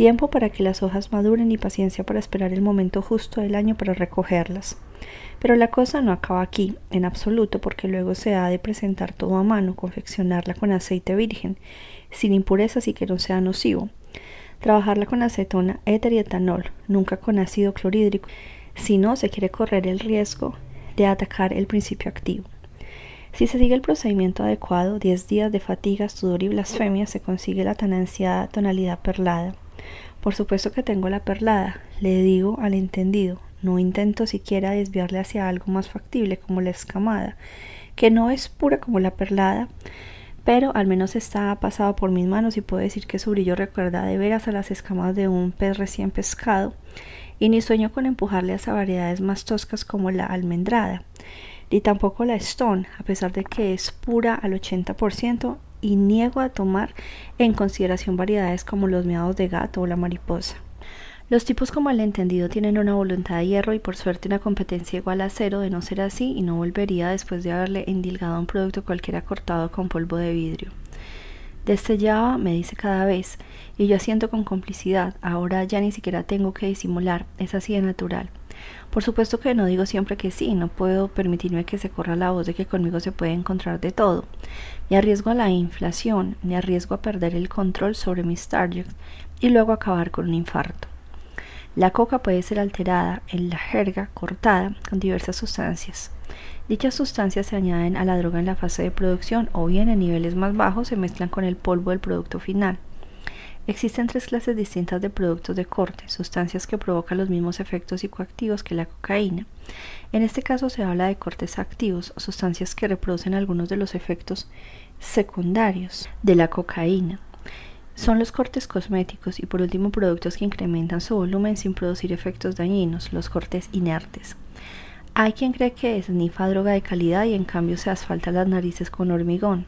Tiempo para que las hojas maduren y paciencia para esperar el momento justo del año para recogerlas. Pero la cosa no acaba aquí, en absoluto, porque luego se ha de presentar todo a mano, confeccionarla con aceite virgen, sin impurezas y que no sea nocivo. Trabajarla con acetona, éter y etanol, nunca con ácido clorhídrico, si no se quiere correr el riesgo de atacar el principio activo. Si se sigue el procedimiento adecuado, 10 días de fatiga, sudor y blasfemia, se consigue la tan ansiada tonalidad perlada. Por supuesto que tengo la perlada, le digo al entendido, no intento siquiera desviarle hacia algo más factible como la escamada, que no es pura como la perlada, pero al menos está pasado por mis manos y puedo decir que su brillo recuerda de veras a las escamas de un pez recién pescado, y ni sueño con empujarle hacia variedades más toscas como la almendrada, ni tampoco la stone, a pesar de que es pura al 80%, y niego a tomar en consideración variedades como los miados de gato o la mariposa. Los tipos como el entendido tienen una voluntad de hierro y por suerte una competencia igual a cero de no ser así y no volvería después de haberle endilgado un producto cualquiera cortado con polvo de vidrio. Destellaba, me dice cada vez, y yo asiento con complicidad, ahora ya ni siquiera tengo que disimular, es así de natural. Por supuesto que no digo siempre que sí, no puedo permitirme que se corra la voz de que conmigo se puede encontrar de todo. Me arriesgo a la inflación, me arriesgo a perder el control sobre mis targets y luego acabar con un infarto. La coca puede ser alterada en la jerga cortada con diversas sustancias. Dichas sustancias se añaden a la droga en la fase de producción o bien en niveles más bajos se mezclan con el polvo del producto final. Existen tres clases distintas de productos de corte, sustancias que provocan los mismos efectos psicoactivos que la cocaína. En este caso se habla de cortes activos, sustancias que reproducen algunos de los efectos secundarios de la cocaína. Son los cortes cosméticos y por último productos que incrementan su volumen sin producir efectos dañinos, los cortes inertes. Hay quien cree que es nifa droga de calidad y en cambio se asfalta las narices con hormigón.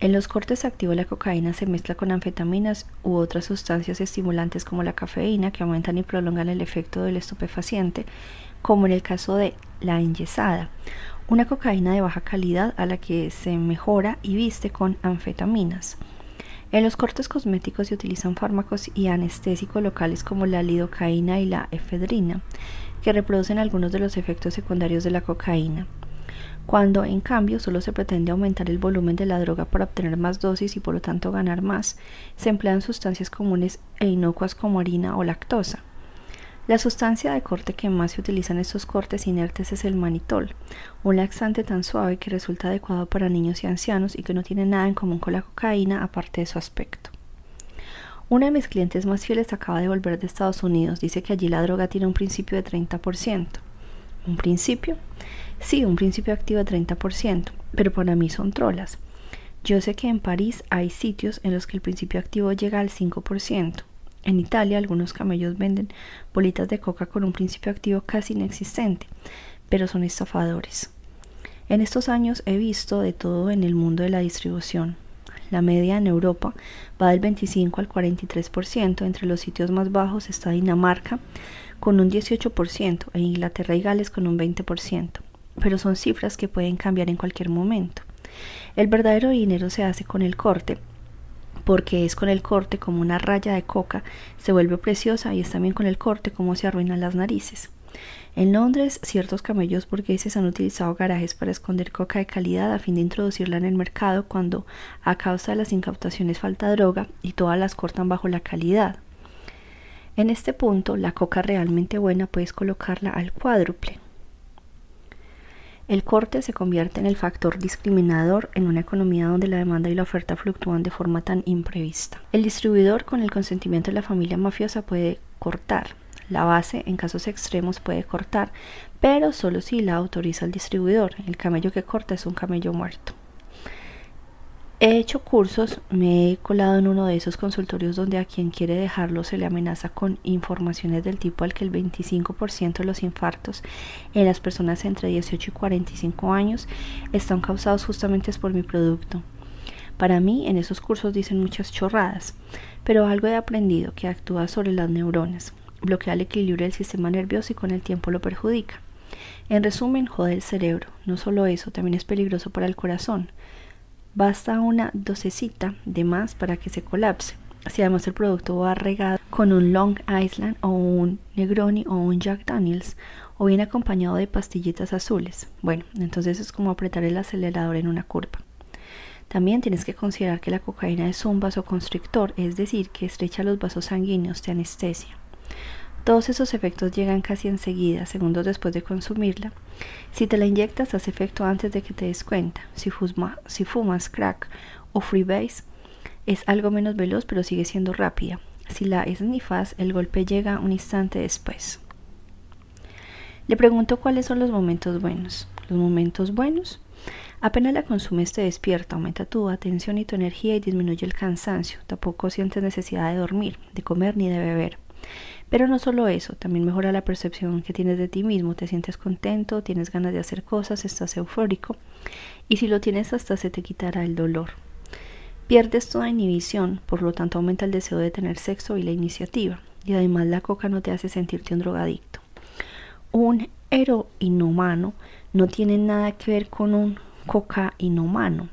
En los cortes activos la cocaína se mezcla con anfetaminas u otras sustancias estimulantes como la cafeína que aumentan y prolongan el efecto del estupefaciente, como en el caso de la enyesada, una cocaína de baja calidad a la que se mejora y viste con anfetaminas. En los cortes cosméticos se utilizan fármacos y anestésicos locales como la lidocaína y la efedrina, que reproducen algunos de los efectos secundarios de la cocaína. Cuando, en cambio, solo se pretende aumentar el volumen de la droga para obtener más dosis y por lo tanto ganar más, se emplean sustancias comunes e inocuas como harina o lactosa. La sustancia de corte que más se utiliza en estos cortes inertes es el manitol, un laxante tan suave que resulta adecuado para niños y ancianos y que no tiene nada en común con la cocaína aparte de su aspecto. Una de mis clientes más fieles acaba de volver de Estados Unidos. Dice que allí la droga tiene un principio de 30%. ¿Un principio? Sí, un principio activo de 30%, pero para mí son trolas. Yo sé que en París hay sitios en los que el principio activo llega al 5%. En Italia algunos camellos venden bolitas de coca con un principio activo casi inexistente, pero son estafadores. En estos años he visto de todo en el mundo de la distribución. La media en Europa va del 25 al 43%, entre los sitios más bajos está Dinamarca con un 18% e Inglaterra y Gales con un 20%, pero son cifras que pueden cambiar en cualquier momento. El verdadero dinero se hace con el corte, porque es con el corte como una raya de coca se vuelve preciosa y es también con el corte como se arruinan las narices. En Londres, ciertos camellos burgueses han utilizado garajes para esconder coca de calidad a fin de introducirla en el mercado cuando, a causa de las incautaciones, falta droga y todas las cortan bajo la calidad. En este punto, la coca realmente buena puedes colocarla al cuádruple. El corte se convierte en el factor discriminador en una economía donde la demanda y la oferta fluctúan de forma tan imprevista. El distribuidor, con el consentimiento de la familia mafiosa, puede cortar. La base, en casos extremos, puede cortar, pero solo si la autoriza el distribuidor. El camello que corta es un camello muerto. He hecho cursos, me he colado en uno de esos consultorios donde a quien quiere dejarlo se le amenaza con informaciones del tipo al que el 25% de los infartos en las personas entre 18 y 45 años están causados justamente por mi producto. Para mí, en esos cursos dicen muchas chorradas, pero algo he aprendido que actúa sobre las neuronas, bloquea el equilibrio del sistema nervioso y con el tiempo lo perjudica. En resumen, jode el cerebro. No solo eso, también es peligroso para el corazón Basta una docecita de más para que se colapse. si además el producto va regado con un Long Island o un Negroni o un Jack Daniels o viene acompañado de pastillitas azules. Bueno, entonces es como apretar el acelerador en una curva. También tienes que considerar que la cocaína es un vasoconstrictor, es decir, que estrecha los vasos sanguíneos, te anestesia. Todos esos efectos llegan casi enseguida, segundos después de consumirla. Si te la inyectas, hace efecto antes de que te des cuenta. Si, si fumas crack o freebase, es algo menos veloz, pero sigue siendo rápida. Si la esnifas, el golpe llega un instante después. Le pregunto cuáles son los momentos buenos. Los momentos buenos. Apenas la consumes te despierta, aumenta tu atención y tu energía y disminuye el cansancio. Tampoco sientes necesidad de dormir, de comer ni de beber. Pero no solo eso, también mejora la percepción que tienes de ti mismo, te sientes contento, tienes ganas de hacer cosas, estás eufórico y si lo tienes hasta se te quitará el dolor. Pierdes toda inhibición, por lo tanto aumenta el deseo de tener sexo y la iniciativa, y además la coca no te hace sentirte un drogadicto. Un heroinómano no tiene nada que ver con un cocainómano.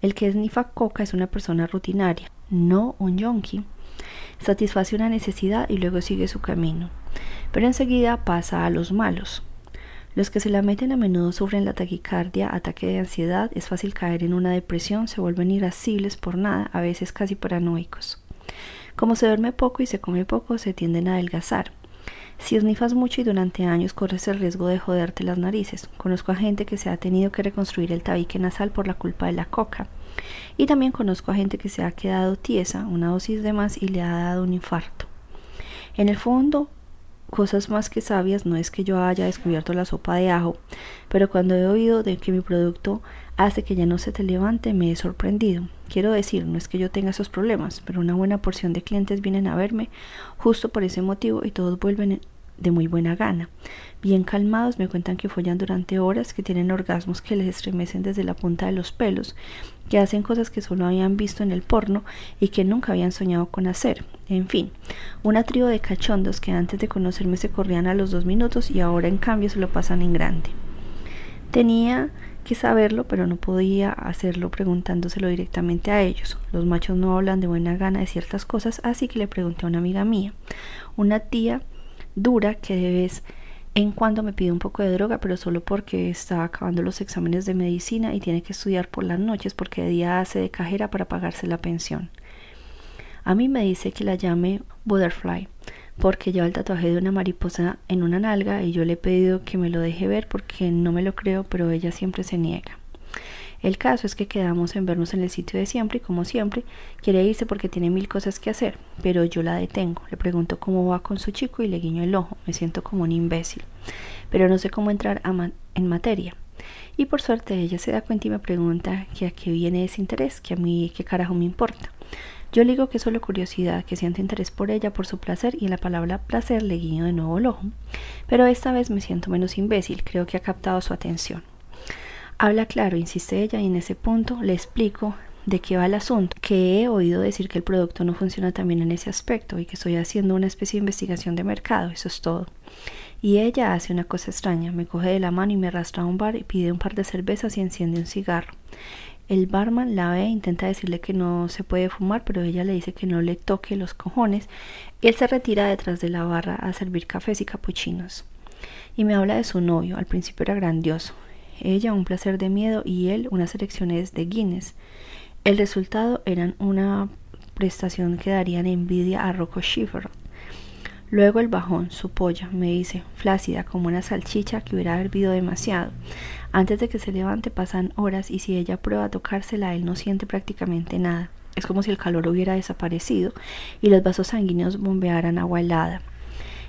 El que es nifa coca es una persona rutinaria, no un yonki. Satisface una necesidad y luego sigue su camino, pero enseguida pasa a los malos. Los que se la meten a menudo sufren la taquicardia, ataque de ansiedad, es fácil caer en una depresión, se vuelven irascibles por nada, a veces casi paranoicos. Como se duerme poco y se come poco, se tienden a adelgazar. Si esnifas mucho y durante años corres el riesgo de joderte las narices. Conozco a gente que se ha tenido que reconstruir el tabique nasal por la culpa de la coca. Y también conozco a gente que se ha quedado tiesa, una dosis de más y le ha dado un infarto. En el fondo, cosas más que sabias, no es que yo haya descubierto la sopa de ajo, pero cuando he oído de que mi producto hace que ya no se te levante, me he sorprendido. Quiero decir, no es que yo tenga esos problemas, pero una buena porción de clientes vienen a verme justo por ese motivo y todos vuelven de muy buena gana. Bien calmados me cuentan que follan durante horas, que tienen orgasmos que les estremecen desde la punta de los pelos, que hacen cosas que solo habían visto en el porno y que nunca habían soñado con hacer. En fin, una trío de cachondos que antes de conocerme se corrían a los dos minutos y ahora en cambio se lo pasan en grande. Tenía que saberlo, pero no podía hacerlo preguntándoselo directamente a ellos. Los machos no hablan de buena gana de ciertas cosas, así que le pregunté a una amiga mía, una tía dura que de vez en cuando me pide un poco de droga, pero solo porque está acabando los exámenes de medicina y tiene que estudiar por las noches porque de día hace de cajera para pagarse la pensión. A mí me dice que la llame Butterfly porque lleva el tatuaje de una mariposa en una nalga y yo le he pedido que me lo deje ver porque no me lo creo, pero ella siempre se niega. El caso es que quedamos en vernos en el sitio de siempre y como siempre quiere irse porque tiene mil cosas que hacer, pero yo la detengo, le pregunto cómo va con su chico y le guiño el ojo, me siento como un imbécil, pero no sé cómo entrar en materia. Y por suerte ella se da cuenta y me pregunta que a qué viene ese interés, que a mí qué carajo me importa. Yo le digo que es solo curiosidad, que siento interés por ella, por su placer, y en la palabra placer le guiño de nuevo el ojo. Pero esta vez me siento menos imbécil, creo que ha captado su atención. Habla claro, insiste ella, y en ese punto le explico de qué va el asunto, que he oído decir que el producto no funciona también en ese aspecto y que estoy haciendo una especie de investigación de mercado, eso es todo. Y ella hace una cosa extraña, me coge de la mano y me arrastra a un bar y pide un par de cervezas y enciende un cigarro. El barman la ve e intenta decirle que no se puede fumar, pero ella le dice que no le toque los cojones. Él se retira detrás de la barra a servir cafés y capuchinos. Y me habla de su novio, al principio era grandioso, ella un placer de miedo y él unas elecciones de Guinness. El resultado eran una prestación que darían envidia a Rocco Schiffer. Luego el bajón, su polla, me dice, flácida como una salchicha que hubiera hervido demasiado. Antes de que se levante pasan horas y si ella prueba a tocársela, él no siente prácticamente nada. Es como si el calor hubiera desaparecido y los vasos sanguíneos bombearan agua helada.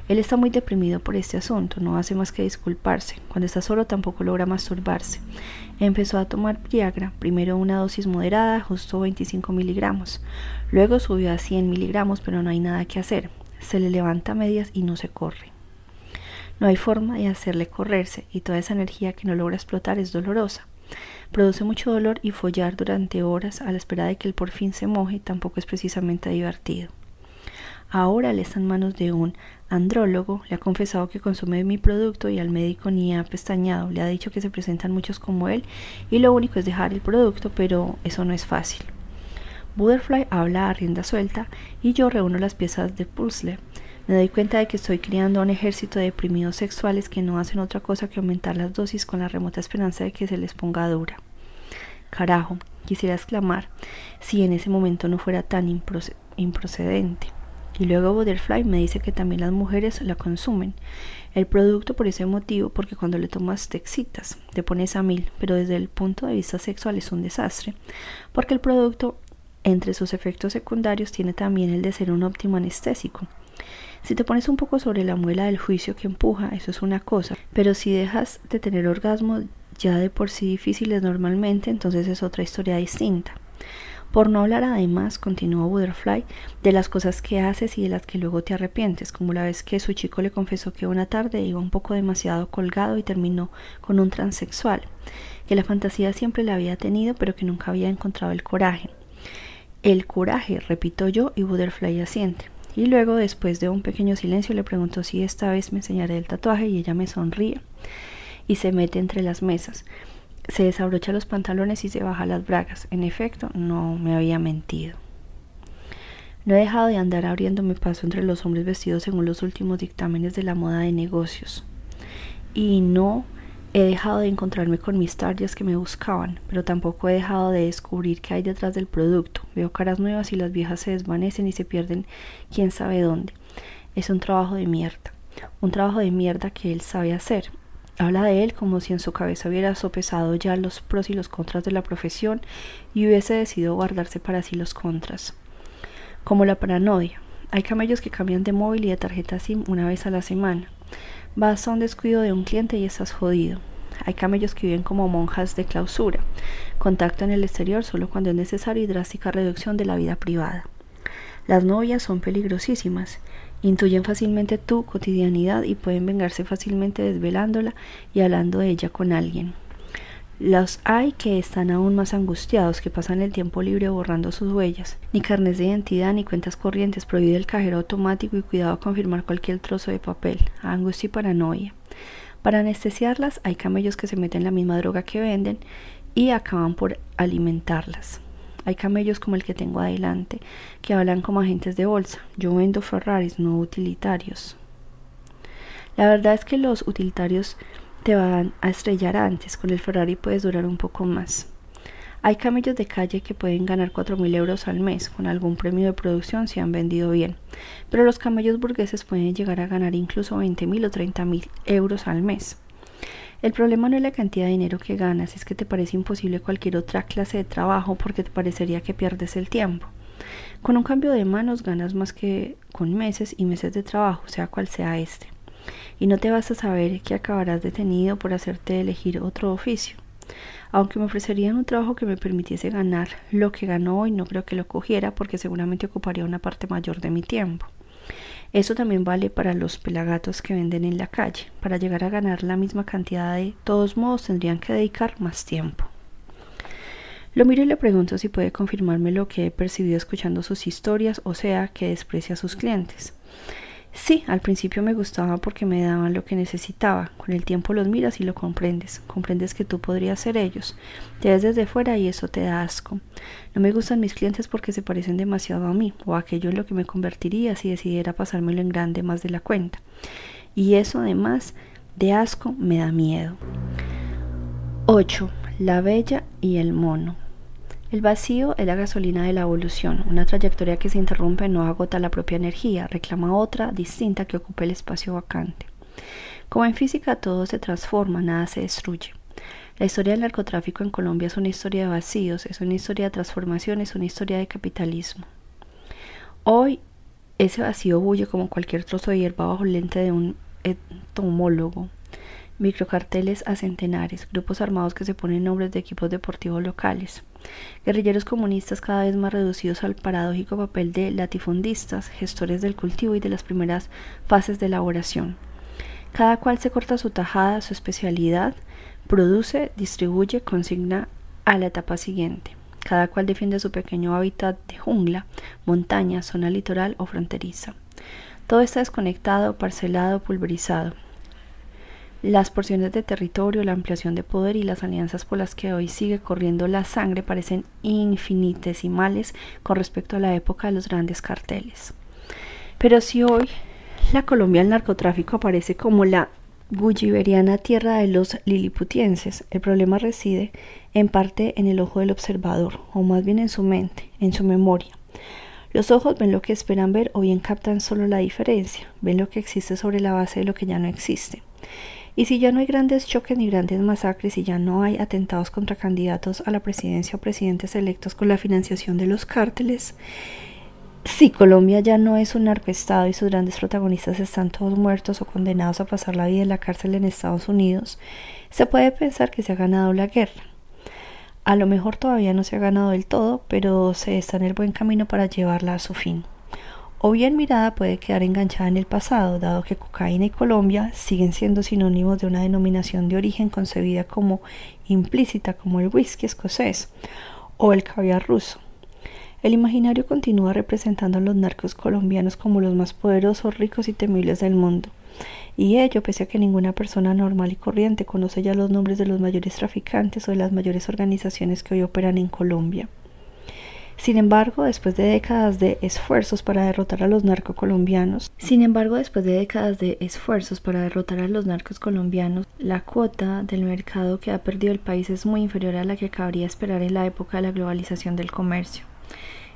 Él está muy deprimido por este asunto, no hace más que disculparse. Cuando está solo tampoco logra masturbarse. Empezó a tomar Viagra, primero una dosis moderada, justo 25 miligramos. Luego subió a 100 miligramos, pero no hay nada que hacer. Se le levanta a medias y no se corre. No hay forma de hacerle correrse y toda esa energía que no logra explotar es dolorosa. Produce mucho dolor y follar durante horas a la espera de que él por fin se moje tampoco es precisamente divertido. Ahora él está en manos de un andrólogo, le ha confesado que consume mi producto y al médico ni ha pestañado, le ha dicho que se presentan muchos como él y lo único es dejar el producto, pero eso no es fácil. Butterfly habla a rienda suelta y yo reúno las piezas de puzzle. Me doy cuenta de que estoy criando un ejército de deprimidos sexuales que no hacen otra cosa que aumentar las dosis con la remota esperanza de que se les ponga dura. Carajo, quisiera exclamar si en ese momento no fuera tan improcedente. Y luego Butterfly me dice que también las mujeres la consumen. El producto por ese motivo, porque cuando le tomas te excitas, te pones a mil, pero desde el punto de vista sexual es un desastre, porque el producto entre sus efectos secundarios tiene también el de ser un óptimo anestésico. Si te pones un poco sobre la muela del juicio que empuja, eso es una cosa, pero si dejas de tener orgasmo ya de por sí difíciles normalmente, entonces es otra historia distinta. Por no hablar además, continuó Butterfly, de las cosas que haces y de las que luego te arrepientes, como la vez que su chico le confesó que una tarde iba un poco demasiado colgado y terminó con un transexual, que la fantasía siempre la había tenido pero que nunca había encontrado el coraje. El coraje, repito yo, y Butterfly asiente. Y luego, después de un pequeño silencio, le preguntó si esta vez me enseñaré el tatuaje y ella me sonríe y se mete entre las mesas. Se desabrocha los pantalones y se baja las bragas. En efecto, no me había mentido. No he dejado de andar abriéndome paso entre los hombres vestidos según los últimos dictámenes de la moda de negocios. Y no he dejado de encontrarme con mis tardias que me buscaban, pero tampoco he dejado de descubrir qué hay detrás del producto. Veo caras nuevas y las viejas se desvanecen y se pierden quién sabe dónde. Es un trabajo de mierda. Un trabajo de mierda que él sabe hacer Habla de él como si en su cabeza hubiera sopesado ya los pros y los contras de la profesión y hubiese decidido guardarse para sí los contras. Como la paranoia. Hay camellos que cambian de móvil y de tarjeta SIM una vez a la semana. Vas a un descuido de un cliente y estás jodido. Hay camellos que viven como monjas de clausura, contacto en el exterior solo cuando es necesario y drástica reducción de la vida privada. Las novias son peligrosísimas Intuyen fácilmente tu cotidianidad y pueden vengarse fácilmente desvelándola y hablando de ella con alguien. Los hay que están aún más angustiados, que pasan el tiempo libre borrando sus huellas. Ni carnes de identidad ni cuentas corrientes, prohíbe el cajero automático y cuidado a confirmar cualquier trozo de papel. Angustia y paranoia. Para anestesiarlas hay camellos que se meten la misma droga que venden y acaban por alimentarlas. Hay camellos como el que tengo adelante, que hablan como agentes de bolsa. Yo vendo Ferraris, no utilitarios. La verdad es que los utilitarios te van a estrellar antes, con el Ferrari puedes durar un poco más. Hay camellos de calle que pueden ganar 4.000 euros al mes con algún premio de producción si han vendido bien, pero los camellos burgueses pueden llegar a ganar incluso 20.000 o 30.000 euros al mes. El problema no es la cantidad de dinero que ganas, es que te parece imposible cualquier otra clase de trabajo porque te parecería que pierdes el tiempo. Con un cambio de manos ganas más que con meses y meses de trabajo, sea cual sea este. Y no te vas a saber que acabarás detenido por hacerte elegir otro oficio. Aunque me ofrecerían un trabajo que me permitiese ganar lo que ganó hoy, no creo que lo cogiera porque seguramente ocuparía una parte mayor de mi tiempo. Eso también vale para los pelagatos que venden en la calle. Para llegar a ganar la misma cantidad de todos modos tendrían que dedicar más tiempo. Lo miro y le pregunto si puede confirmarme lo que he percibido escuchando sus historias, o sea, que desprecia a sus clientes. Sí, al principio me gustaba porque me daban lo que necesitaba. Con el tiempo los miras y lo comprendes. Comprendes que tú podrías ser ellos. Te ves desde fuera y eso te da asco. No me gustan mis clientes porque se parecen demasiado a mí o aquello en lo que me convertiría si decidiera pasármelo en grande más de la cuenta. Y eso además de asco me da miedo. 8. La bella y el mono. El vacío es la gasolina de la evolución. Una trayectoria que se interrumpe no agota la propia energía, reclama otra distinta que ocupe el espacio vacante. Como en física todo se transforma, nada se destruye. La historia del narcotráfico en Colombia es una historia de vacíos, es una historia de transformación, es una historia de capitalismo. Hoy ese vacío bulle como cualquier trozo de hierba bajo lente de un entomólogo microcarteles a centenares, grupos armados que se ponen nombres de equipos deportivos locales, guerrilleros comunistas cada vez más reducidos al paradójico papel de latifundistas, gestores del cultivo y de las primeras fases de elaboración. Cada cual se corta su tajada, su especialidad, produce, distribuye, consigna a la etapa siguiente. Cada cual defiende su pequeño hábitat de jungla, montaña, zona litoral o fronteriza. Todo está desconectado, parcelado, pulverizado Las porciones de territorio, la ampliación de poder y las alianzas por las que hoy sigue corriendo la sangre parecen infinitesimales con respecto a la época de los grandes carteles. Pero si hoy la Colombia del narcotráfico aparece como la gulliveriana tierra de los liliputienses, el problema reside en parte en el ojo del observador, o más bien en su mente, en su memoria. Los ojos ven lo que esperan ver o bien captan solo la diferencia, ven lo que existe sobre la base de lo que ya no existe. Y si ya no hay grandes choques ni grandes masacres y ya no hay atentados contra candidatos a la presidencia o presidentes electos con la financiación de los cárteles, si Colombia ya no es un narcoestado y sus grandes protagonistas están todos muertos o condenados a pasar la vida en la cárcel en Estados Unidos, se puede pensar que se ha ganado la guerra. A lo mejor todavía no se ha ganado del todo, pero se está en el buen camino para llevarla a su fin o bien mirada puede quedar enganchada en el pasado, dado que cocaína y Colombia siguen siendo sinónimos de una denominación de origen concebida como implícita como el whisky escocés o el caviar ruso. El imaginario continúa representando a los narcos colombianos como los más poderosos, ricos y temibles del mundo, y ello pese a que ninguna persona normal y corriente conoce ya los nombres de los mayores traficantes o de las mayores organizaciones que hoy operan en Colombia. Sin embargo, después de décadas de esfuerzos para derrotar a los narcos colombianos, sin embargo, después de décadas de esfuerzos para derrotar a los narcos colombianos, la cuota del mercado que ha perdido el país es muy inferior a la que cabría esperar en la época de la globalización del comercio.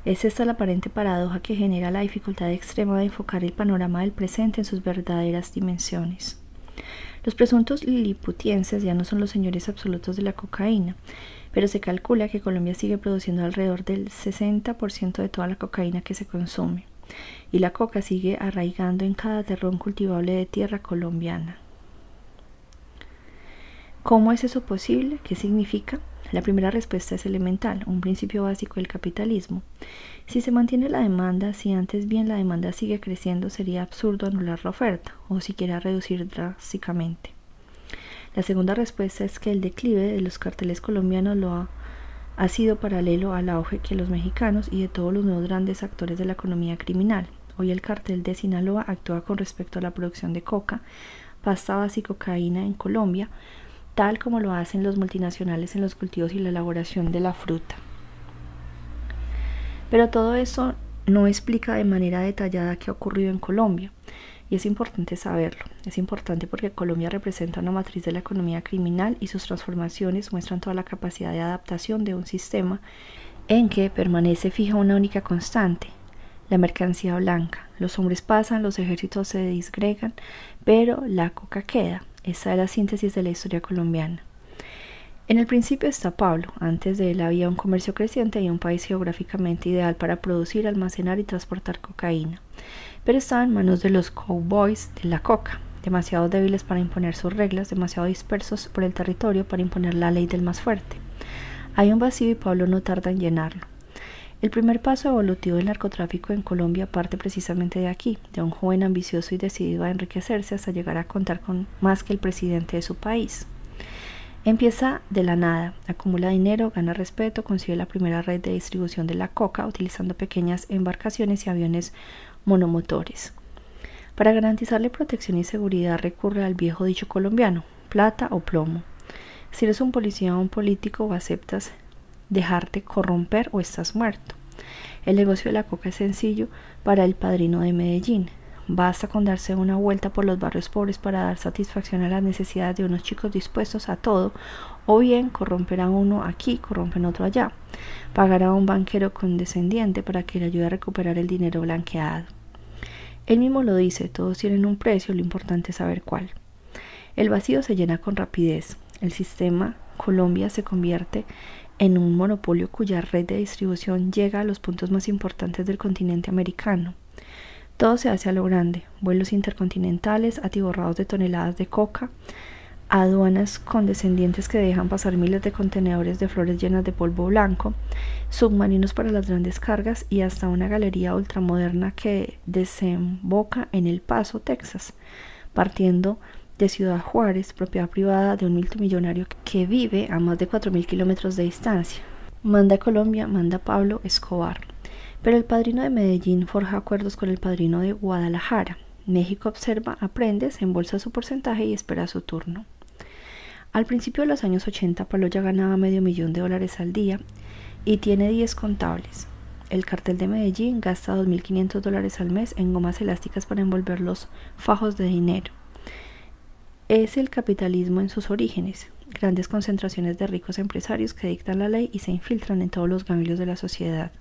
Es esta la aparente paradoja que genera la dificultad extrema de enfocar el panorama del presente en sus verdaderas dimensiones. Los presuntos liliputienses ya no son los señores absolutos de la cocaína, pero se calcula que Colombia sigue produciendo alrededor del 60% de toda la cocaína que se consume, y la coca sigue arraigando en cada terrón cultivable de tierra colombiana. ¿Cómo es eso posible? ¿Qué significa? La primera respuesta es elemental, un principio básico del capitalismo. Si se mantiene la demanda, si antes bien la demanda sigue creciendo, sería absurdo anular la oferta o siquiera reducir drásticamente. La segunda respuesta es que el declive de los carteles colombianos lo ha, ha sido paralelo al auge que los mexicanos y de todos los nuevos grandes actores de la economía criminal. Hoy el cartel de Sinaloa actúa con respecto a la producción de coca, pasta base y cocaína en Colombia, tal como lo hacen los multinacionales en los cultivos y la elaboración de la fruta. Pero todo eso no explica de manera detallada qué ha ocurrido en Colombia. Y es importante saberlo. Es importante porque Colombia representa una matriz de la economía criminal y sus transformaciones muestran toda la capacidad de adaptación de un sistema en que permanece fija una única constante, la mercancía blanca. Los hombres pasan, los ejércitos se disgregan, pero la coca queda. Esa es la síntesis de la historia colombiana. En el principio está Pablo. Antes de él había un comercio creciente y un país geográficamente ideal para producir, almacenar y transportar cocaína pero estaba en manos de los cowboys de la coca, demasiado débiles para imponer sus reglas, demasiado dispersos por el territorio para imponer la ley del más fuerte. Hay un vacío y Pablo no tarda en llenarlo. El primer paso evolutivo del narcotráfico en Colombia parte precisamente de aquí, de un joven ambicioso y decidido a enriquecerse hasta llegar a contar con más que el presidente de su país. Empieza de la nada, acumula dinero, gana respeto, consigue la primera red de distribución de la coca utilizando pequeñas embarcaciones y aviones monomotores. Para garantizarle protección y seguridad recurre al viejo dicho colombiano, plata o plomo. Si eres un policía o un político o aceptas dejarte corromper o estás muerto. El negocio de la coca es sencillo para el padrino de Medellín. Basta con darse una vuelta por los barrios pobres para dar satisfacción a las necesidades de unos chicos dispuestos a todo, o bien corromper a uno aquí, corrompen otro allá. Pagar a un banquero condescendiente para que le ayude a recuperar el dinero blanqueado. Él mismo lo dice, todos tienen un precio, lo importante es saber cuál. El vacío se llena con rapidez. El sistema Colombia se convierte en un monopolio cuya red de distribución llega a los puntos más importantes del continente americano. Todo se hace a lo grande, vuelos intercontinentales atiborrados de toneladas de coca, aduanas condescendientes que dejan pasar miles de contenedores de flores llenas de polvo blanco, submarinos para las grandes cargas y hasta una galería ultramoderna que desemboca en El Paso, Texas, partiendo de Ciudad Juárez, propiedad privada de un multimillonario que vive a más de 4.000 kilómetros de distancia. Manda Colombia, manda Pablo Escobar. Pero el padrino de Medellín forja acuerdos con el padrino de Guadalajara. México observa, aprende, se embolsa su porcentaje y espera su turno. Al principio de los años 80, Pablo ya ganaba medio millón de dólares al día y tiene 10 contables. El cartel de Medellín gasta 2.500 dólares al mes en gomas elásticas para envolver los fajos de dinero. Es el capitalismo en sus orígenes, grandes concentraciones de ricos empresarios que dictan la ley y se infiltran en todos los ganglios de la sociedad.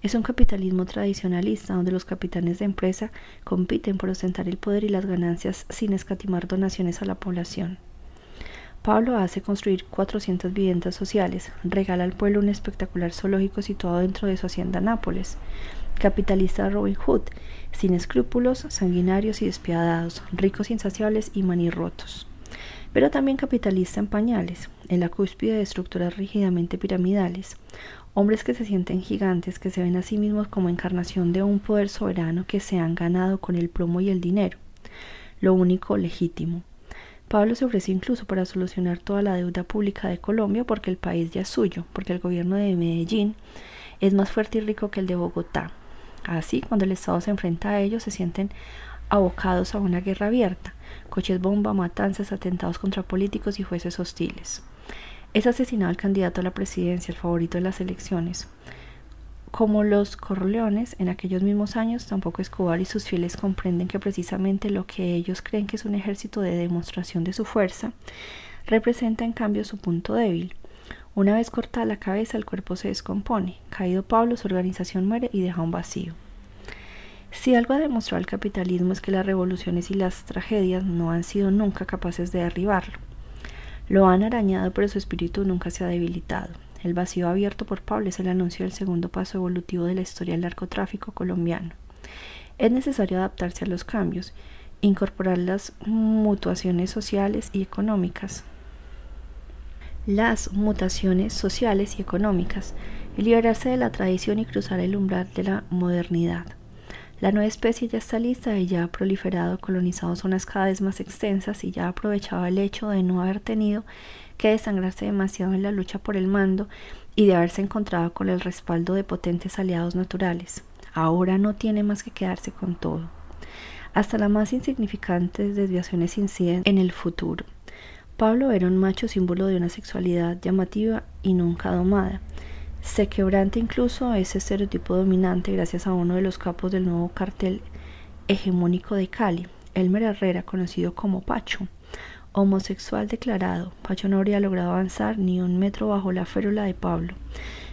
Es un capitalismo tradicionalista donde los capitanes de empresa compiten por ostentar el poder y las ganancias sin escatimar donaciones a la población. Pablo hace construir 400 viviendas sociales, regala al pueblo un espectacular zoológico situado dentro de su hacienda Nápoles. Capitalista Robin Hood, sin escrúpulos, sanguinarios y despiadados, ricos insaciables y manirrotos. Pero también capitalista en pañales, en la cúspide de estructuras rígidamente piramidales, hombres que se sienten gigantes, que se ven a sí mismos como encarnación de un poder soberano que se han ganado con el plomo y el dinero, lo único legítimo. Pablo se ofrece incluso para solucionar toda la deuda pública de Colombia porque el país ya es suyo, porque el gobierno de Medellín es más fuerte y rico que el de Bogotá. Así, cuando el Estado se enfrenta a ellos, se sienten abocados a una guerra abierta, coches bomba, matanzas, atentados contra políticos y jueces hostiles. Es asesinado el candidato a la presidencia, el favorito de las elecciones. Como los Corleones, en aquellos mismos años, tampoco Escobar y sus fieles comprenden que precisamente lo que ellos creen que es un ejército de demostración de su fuerza, representa en cambio su punto débil. Una vez cortada la cabeza, el cuerpo se descompone. Caído Pablo, su organización muere y deja un vacío. Si algo ha demostrado el capitalismo es que las revoluciones y las tragedias no han sido nunca capaces de derribarlo. Lo han arañado, pero su espíritu nunca se ha debilitado. El vacío abierto por Pablo es el anuncio del segundo paso evolutivo de la historia del narcotráfico colombiano. Es necesario adaptarse a los cambios, incorporar las mutuaciones sociales y económicas, las mutaciones sociales y económicas, y liberarse de la tradición y cruzar el umbral de la modernidad. La nueva especie ya está lista y ya ha proliferado, colonizado zonas cada vez más extensas y ya ha aprovechado el hecho de no haber tenido que desangrarse demasiado en la lucha por el mando y de haberse encontrado con el respaldo de potentes aliados naturales. Ahora no tiene más que quedarse con todo. Hasta las más insignificantes desviaciones inciden en el futuro. Pablo era un macho símbolo de una sexualidad llamativa y nunca domada. Se quebranta incluso ese estereotipo dominante gracias a uno de los capos del nuevo cartel hegemónico de Cali, Elmer Herrera, conocido como Pacho, homosexual declarado, Pacho no habría logrado avanzar ni un metro bajo la férula de Pablo.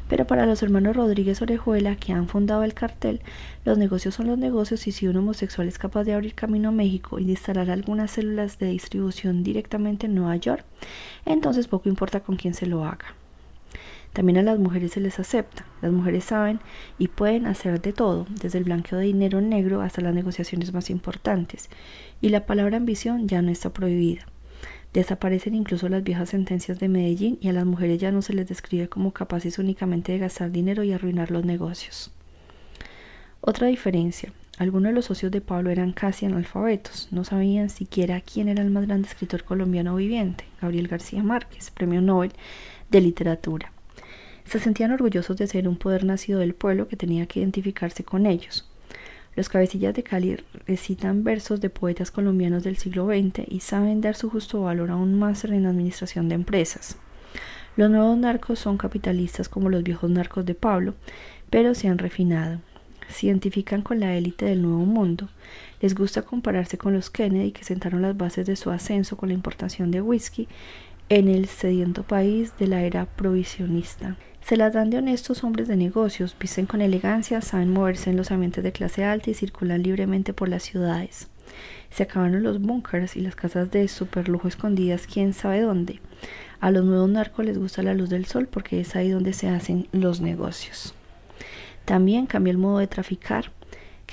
Pero para los hermanos Rodríguez Orejuela, que han fundado el cartel, los negocios son los negocios y si un homosexual es capaz de abrir camino a México y instalar algunas células de distribución directamente en Nueva York, entonces poco importa con quién se lo haga. También a las mujeres se les acepta. Las mujeres saben y pueden hacer de todo, desde el blanqueo de dinero negro hasta las negociaciones más importantes. Y la palabra ambición ya no está prohibida. Desaparecen incluso las viejas sentencias de Medellín y a las mujeres ya no se les describe como capaces únicamente de gastar dinero y arruinar los negocios. Otra diferencia. Algunos de los socios de Pablo eran casi analfabetos, no sabían siquiera quién era el más grande escritor colombiano viviente, Gabriel García Márquez, premio Nobel de Literatura. Se sentían orgullosos de ser un poder nacido del pueblo que tenía que identificarse con ellos. Los cabecillas de Cali recitan versos de poetas colombianos del siglo XX y saben dar su justo valor a un máster en administración de empresas. Los nuevos narcos son capitalistas como los viejos narcos de Pablo, pero se han refinado. Se identifican con la élite del nuevo mundo. Les gusta compararse con los Kennedy que sentaron las bases de su ascenso con la importación de whisky en el sediento país de la era provisionista. Se las dan de honestos hombres de negocios, visten con elegancia, saben moverse en los ambientes de clase alta y circulan libremente por las ciudades. Se acabaron los bunkers y las casas de superlujo escondidas quién sabe dónde. A los nuevos narcos les gusta la luz del sol porque es ahí donde se hacen los negocios. También cambia el modo de traficar,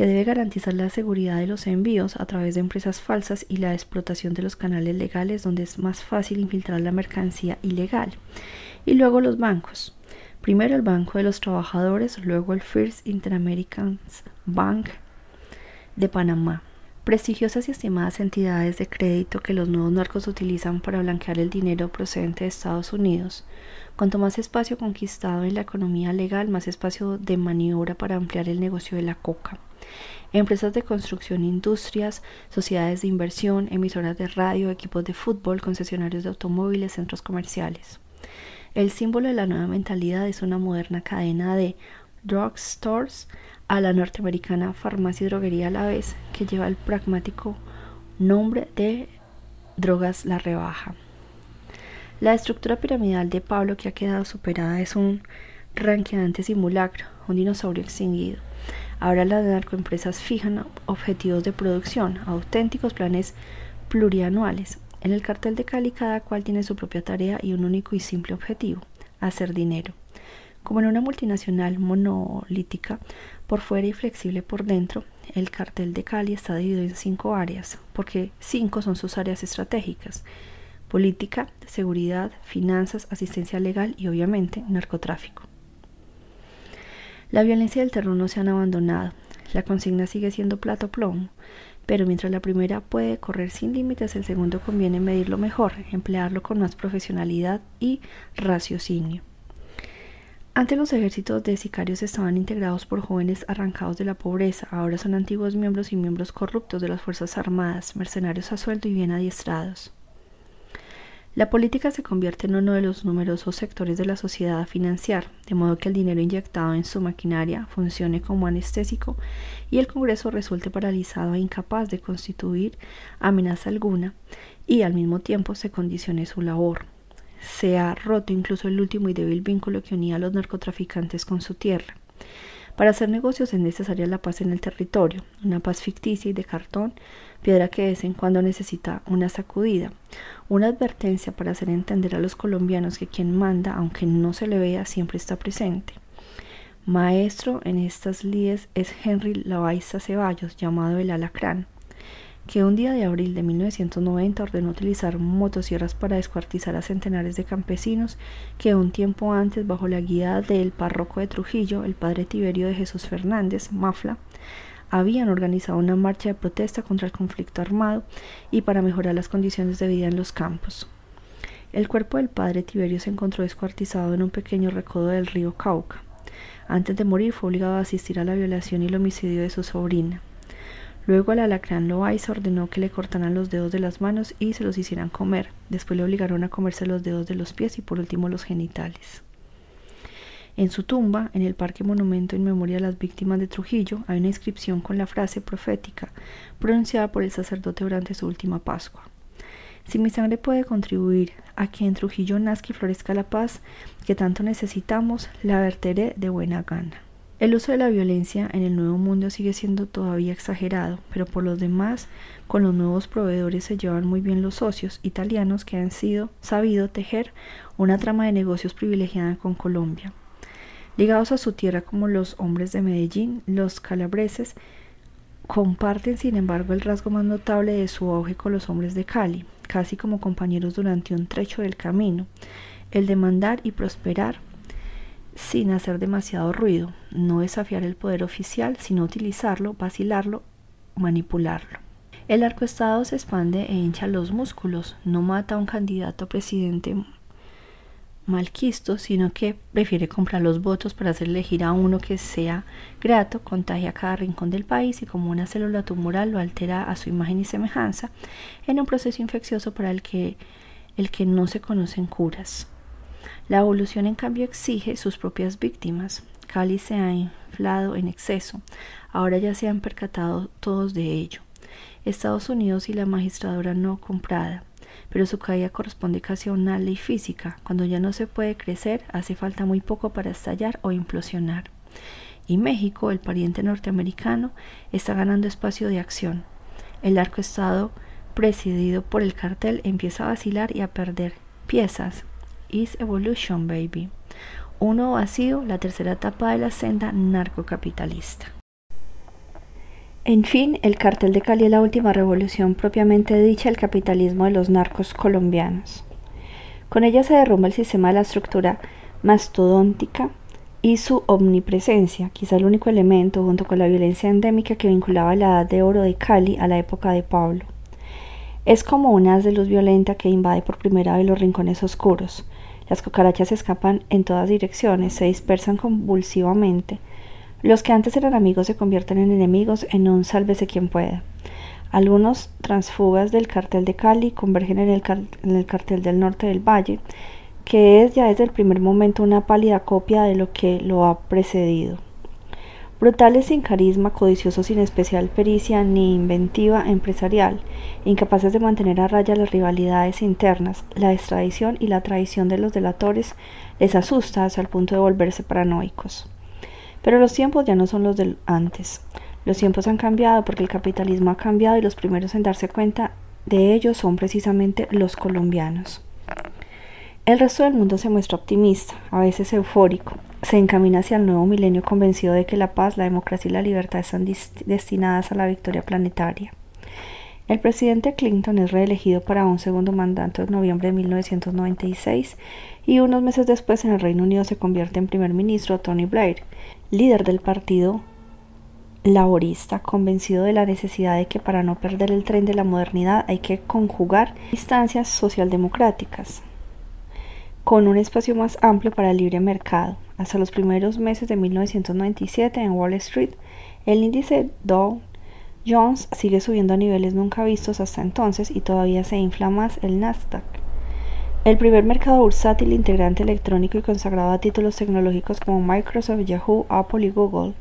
que debe garantizar la seguridad de los envíos a través de empresas falsas y la explotación de los canales legales donde es más fácil infiltrar la mercancía ilegal. Y luego los bancos Primero el Banco de los Trabajadores, luego el First Interamerican Bank de Panamá. Prestigiosas y estimadas entidades de crédito que los nuevos narcos utilizan para blanquear el dinero procedente de Estados Unidos. Cuanto más espacio conquistado en la economía legal, más espacio de maniobra para ampliar el negocio de la coca. Empresas de construcción, industrias, sociedades de inversión, emisoras de radio, equipos de fútbol, concesionarios de automóviles, centros comerciales. El símbolo de la nueva mentalidad es una moderna cadena de drugstores a la norteamericana farmacia y droguería a la vez, que lleva el pragmático nombre de Drogas La Rebaja. La estructura piramidal de Pablo que ha quedado superada es un ranqueante simulacro, un dinosaurio extinguido. Ahora las narcoempresas fijan objetivos de producción, auténticos planes plurianuales. En el cartel de Cali cada cual tiene su propia tarea y un único y simple objetivo, hacer dinero. Como en una multinacional monolítica, por fuera y flexible por dentro, el cartel de Cali está dividido en cinco áreas, porque cinco son sus áreas estratégicas. Política, seguridad, finanzas, asistencia legal y obviamente narcotráfico. La violencia y el terror no se han abandonado. La consigna sigue siendo plato plomo, pero mientras la primera puede correr sin límites, el segundo conviene medirlo mejor, emplearlo con más profesionalidad y raciocinio. Antes los ejércitos de sicarios estaban integrados por jóvenes arrancados de la pobreza, ahora son antiguos miembros y miembros corruptos de las Fuerzas Armadas, mercenarios a sueldo y bien adiestrados. La política se convierte en uno de los numerosos sectores de la sociedad a financiar, de modo que el dinero inyectado en su maquinaria funcione como anestésico y el Congreso resulte paralizado e incapaz de constituir amenaza alguna y al mismo tiempo se condicione su labor. Se ha roto incluso el último y débil vínculo que unía a los narcotraficantes con su tierra. Para hacer negocios es necesaria la paz en el territorio, una paz ficticia y de cartón, piedra que de vez en cuando necesita una sacudida, una advertencia para hacer entender a los colombianos que quien manda, aunque no se le vea, siempre está presente. Maestro en estas lides es Henry Lavaiza Ceballos, llamado el Alacrán, que un día de abril de 1990 ordenó utilizar motosierras para descuartizar a centenares de campesinos que un tiempo antes, bajo la guía del párroco de Trujillo, el padre Tiberio de Jesús Fernández, Mafla, habían organizado una marcha de protesta contra el conflicto armado y para mejorar las condiciones de vida en los campos. El cuerpo del padre Tiberio se encontró descuartizado en un pequeño recodo del río Cauca. Antes de morir fue obligado a asistir a la violación y el homicidio de su sobrina. Luego el alacrán Loaiza ordenó que le cortaran los dedos de las manos y se los hicieran comer. Después le obligaron a comerse los dedos de los pies y por último los genitales. En su tumba, en el Parque Monumento en memoria de las víctimas de Trujillo, hay una inscripción con la frase profética pronunciada por el sacerdote durante su última Pascua. Si mi sangre puede contribuir a que en Trujillo nazca y florezca la paz que tanto necesitamos, la verteré de buena gana. El uso de la violencia en el Nuevo Mundo sigue siendo todavía exagerado, pero por los demás, con los nuevos proveedores se llevan muy bien los socios italianos que han sido sabido tejer una trama de negocios privilegiada con Colombia. Ligados a su tierra como los hombres de Medellín, los calabreses comparten sin embargo el rasgo más notable de su auge con los hombres de Cali, casi como compañeros durante un trecho del camino, el de mandar y prosperar sin hacer demasiado ruido, no desafiar el poder oficial, sino utilizarlo, vacilarlo, manipularlo. El arcoestado se expande e hincha los músculos, no mata a un candidato presidente malquisto, sino que prefiere comprar los votos para hacer elegir a uno que sea grato, contagia cada rincón del país y como una célula tumoral lo altera a su imagen y semejanza en un proceso infeccioso para el que, el que no se conocen curas. La evolución en cambio exige sus propias víctimas. Cali se ha inflado en exceso. Ahora ya se han percatado todos de ello. Estados Unidos y la magistradura no comprada pero su caída corresponde casi a una ley física. Cuando ya no se puede crecer, hace falta muy poco para estallar o implosionar. Y México, el pariente norteamericano, está ganando espacio de acción. El arco estado presidido por el cartel empieza a vacilar y a perder piezas. Is evolution, baby. Uno vacío, la tercera etapa de la senda narcocapitalista. En fin, el cartel de Cali es la última revolución propiamente dicha del capitalismo de los narcos colombianos. Con ella se derrumba el sistema de la estructura mastodóntica y su omnipresencia, quizá el único elemento junto con la violencia endémica que vinculaba la edad de oro de Cali a la época de Pablo. Es como un haz de luz violenta que invade por primera vez los rincones oscuros. Las cucarachas escapan en todas direcciones, se dispersan convulsivamente. Los que antes eran amigos se convierten en enemigos en un sálvese quien pueda. Algunos transfugas del cartel de Cali convergen en el, en el cartel del norte del valle, que es ya desde el primer momento una pálida copia de lo que lo ha precedido. Brutales sin carisma, codiciosos sin especial pericia ni inventiva empresarial, incapaces de mantener a raya las rivalidades internas, la extradición y la traición de los delatores les asusta hasta el punto de volverse paranoicos. Pero los tiempos ya no son los de antes. Los tiempos han cambiado porque el capitalismo ha cambiado y los primeros en darse cuenta de ello son precisamente los colombianos. El resto del mundo se muestra optimista, a veces eufórico. Se encamina hacia el nuevo milenio convencido de que la paz, la democracia y la libertad están destinadas a la victoria planetaria. El presidente Clinton es reelegido para un segundo mandato en noviembre de 1996 y unos meses después en el Reino Unido se convierte en primer ministro Tony Blair, líder del partido laborista, convencido de la necesidad de que para no perder el tren de la modernidad hay que conjugar instancias socialdemocráticas con un espacio más amplio para el libre mercado. Hasta los primeros meses de 1997 en Wall Street, el índice Dow Jones sigue subiendo a niveles nunca vistos hasta entonces y todavía se infla más el Nasdaq. El primer mercado bursátil integrante electrónico y consagrado a títulos tecnológicos como Microsoft, Yahoo, Apple y Google.